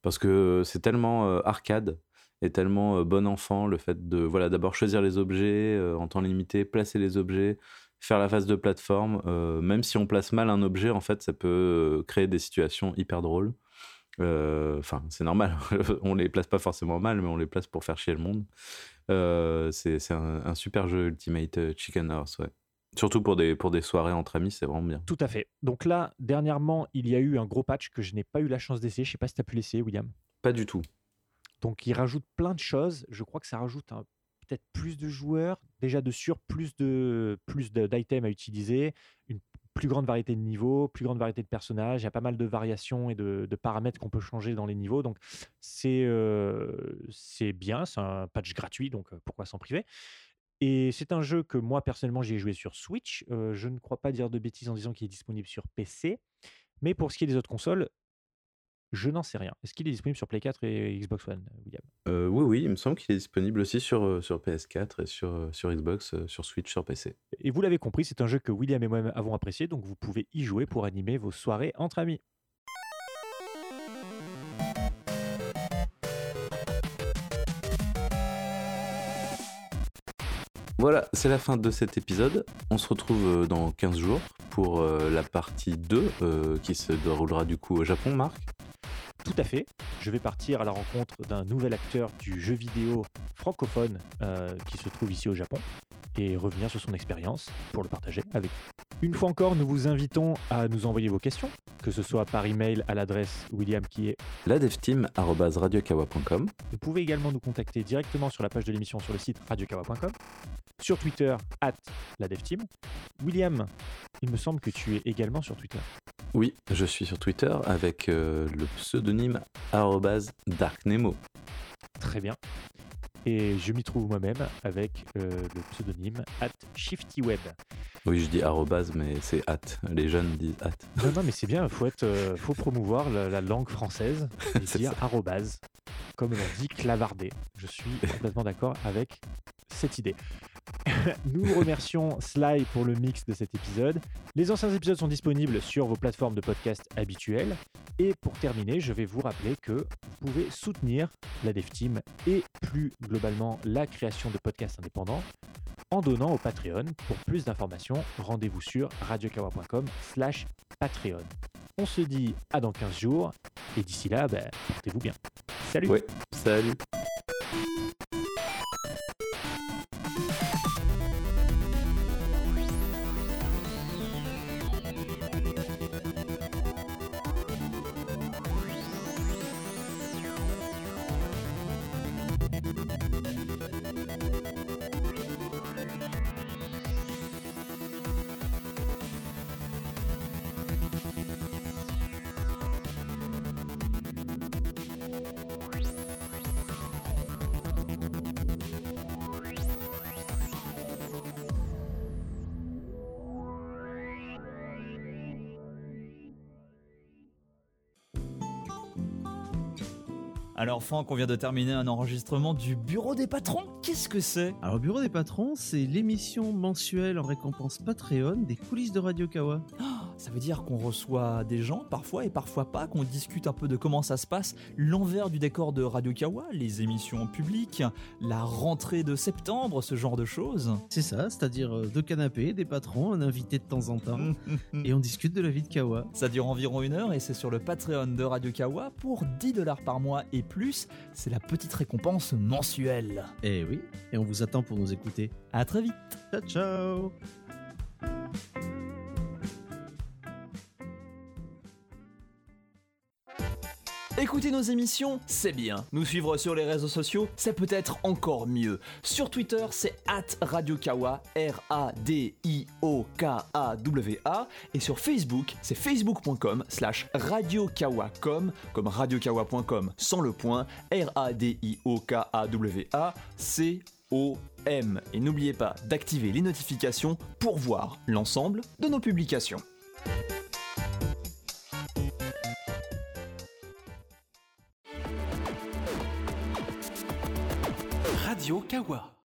Parce que c'est tellement arcade et tellement bon enfant le fait de voilà d'abord choisir les objets en temps limité, placer les objets, faire la phase de plateforme. même si on place mal un objet, en fait, ça peut créer des situations hyper drôles. Enfin, c'est normal. [laughs] on les place pas forcément mal, mais on les place pour faire chier le monde. C'est un, super jeu Ultimate Chicken Horse, ouais. Surtout pour des, pour des soirées entre amis, c'est vraiment bien.
Tout à fait. Donc là, dernièrement, il y a eu un gros patch que je n'ai pas eu la chance d'essayer. Je sais pas si tu as pu l'essayer, William.
Pas du tout.
Donc il rajoute plein de choses. Je crois que ça rajoute peut-être plus de joueurs, déjà de sûr, plus de plus d'items à utiliser, une plus grande variété de niveaux, plus grande variété de personnages. Il y a pas mal de variations et de, paramètres qu'on peut changer dans les niveaux. Donc c'est c'est bien, c'est un patch gratuit, donc pourquoi s'en priver? Et c'est un jeu que moi personnellement j'ai joué sur Switch. je ne crois pas dire de bêtises en disant qu'il est disponible sur PC. Mais pour ce qui est des autres consoles, je n'en sais rien. Est-ce qu'il est disponible sur Play 4 et Xbox One, William?
Euh, Oui, oui, il me semble qu'il est disponible aussi sur, euh, sur PS4 et sur, euh, sur Xbox, sur Switch, sur PC.
Et vous l'avez compris, c'est un jeu que William et moi avons apprécié, donc vous pouvez y jouer pour animer vos soirées entre amis.
Voilà, c'est la fin de cet épisode. On se retrouve dans 15 jours pour la partie 2 qui se déroulera du coup au Japon, Marc
tout à fait. Je vais partir à la rencontre d'un nouvel acteur du jeu vidéo francophone euh, qui se trouve ici au Japon et revenir sur son expérience pour le partager avec vous. Une fois encore, nous vous invitons à nous envoyer vos questions, que ce soit par email à l'adresse William qui est
ladevteam.radiokawa.com.
Vous pouvez également nous contacter directement sur la page de l'émission sur le site radiokawa.com, sur Twitter, at ladevteam. William, il me semble que tu es également sur Twitter.
Oui, je suis sur Twitter avec euh, le pseudonyme darknemo.
Très bien. Et je m'y trouve moi-même avec euh, le pseudonyme at ShiftyWeb.
Oui, je dis arrobase, mais c'est at. Les jeunes disent at.
Non, non, mais c'est bien, il faut, euh, faut promouvoir la, langue française [laughs] et dire arrobase, comme l'on dit clavardé. Je suis [laughs] complètement d'accord avec cette idée. Nous remercions Sly pour le mix de cet épisode. Les anciens épisodes sont disponibles sur vos plateformes de podcast habituelles. Et pour terminer, je vais vous rappeler que vous pouvez soutenir la Dev Team et plus globalement la création de podcasts indépendants en donnant au Patreon. Pour plus d'informations, rendez-vous sur radiokawa.com slash Patreon. On se dit à dans 15 jours et d'ici là, ben, portez-vous bien. Salut.
Salut.
Alors Franck, on vient de terminer un enregistrement du Bureau des patrons. Qu'est-ce que c'est?
Alors Bureau des patrons, c'est l'émission mensuelle en récompense Patreon des coulisses de Radio Kawa.
Ah, ça veut dire qu'on reçoit des gens parfois et parfois pas, qu'on discute un peu de comment ça se passe, l'envers du décor de Radio Kawa, les émissions publiques, la rentrée de septembre, ce genre de choses.
C'est ça, c'est-à-dire euh, deux canapés, des patrons, un invité de temps en temps, [laughs] et on discute de la vie de Kawa.
Ça dure environ une heure et c'est sur le Patreon de Radio Kawa pour 10 dollars par mois et plus, c'est la petite récompense mensuelle.
Eh oui, et on vous attend pour nous écouter.
À très vite.
Ciao ciao.
Écouter nos émissions, c'est bien. Nous suivre sur les réseaux sociaux, c'est peut-être encore mieux. Sur Twitter, c'est at RadioKawa, R-A-D-I-O-K-A-W-A. Et sur Facebook, c'est facebook.com slash radiokawacom, comme radiokawa.com sans le point, R-A-D-I-O-K-A-W-A, C-O-M. Et n'oubliez pas d'activer les notifications pour voir l'ensemble de nos publications. Radio Kawa.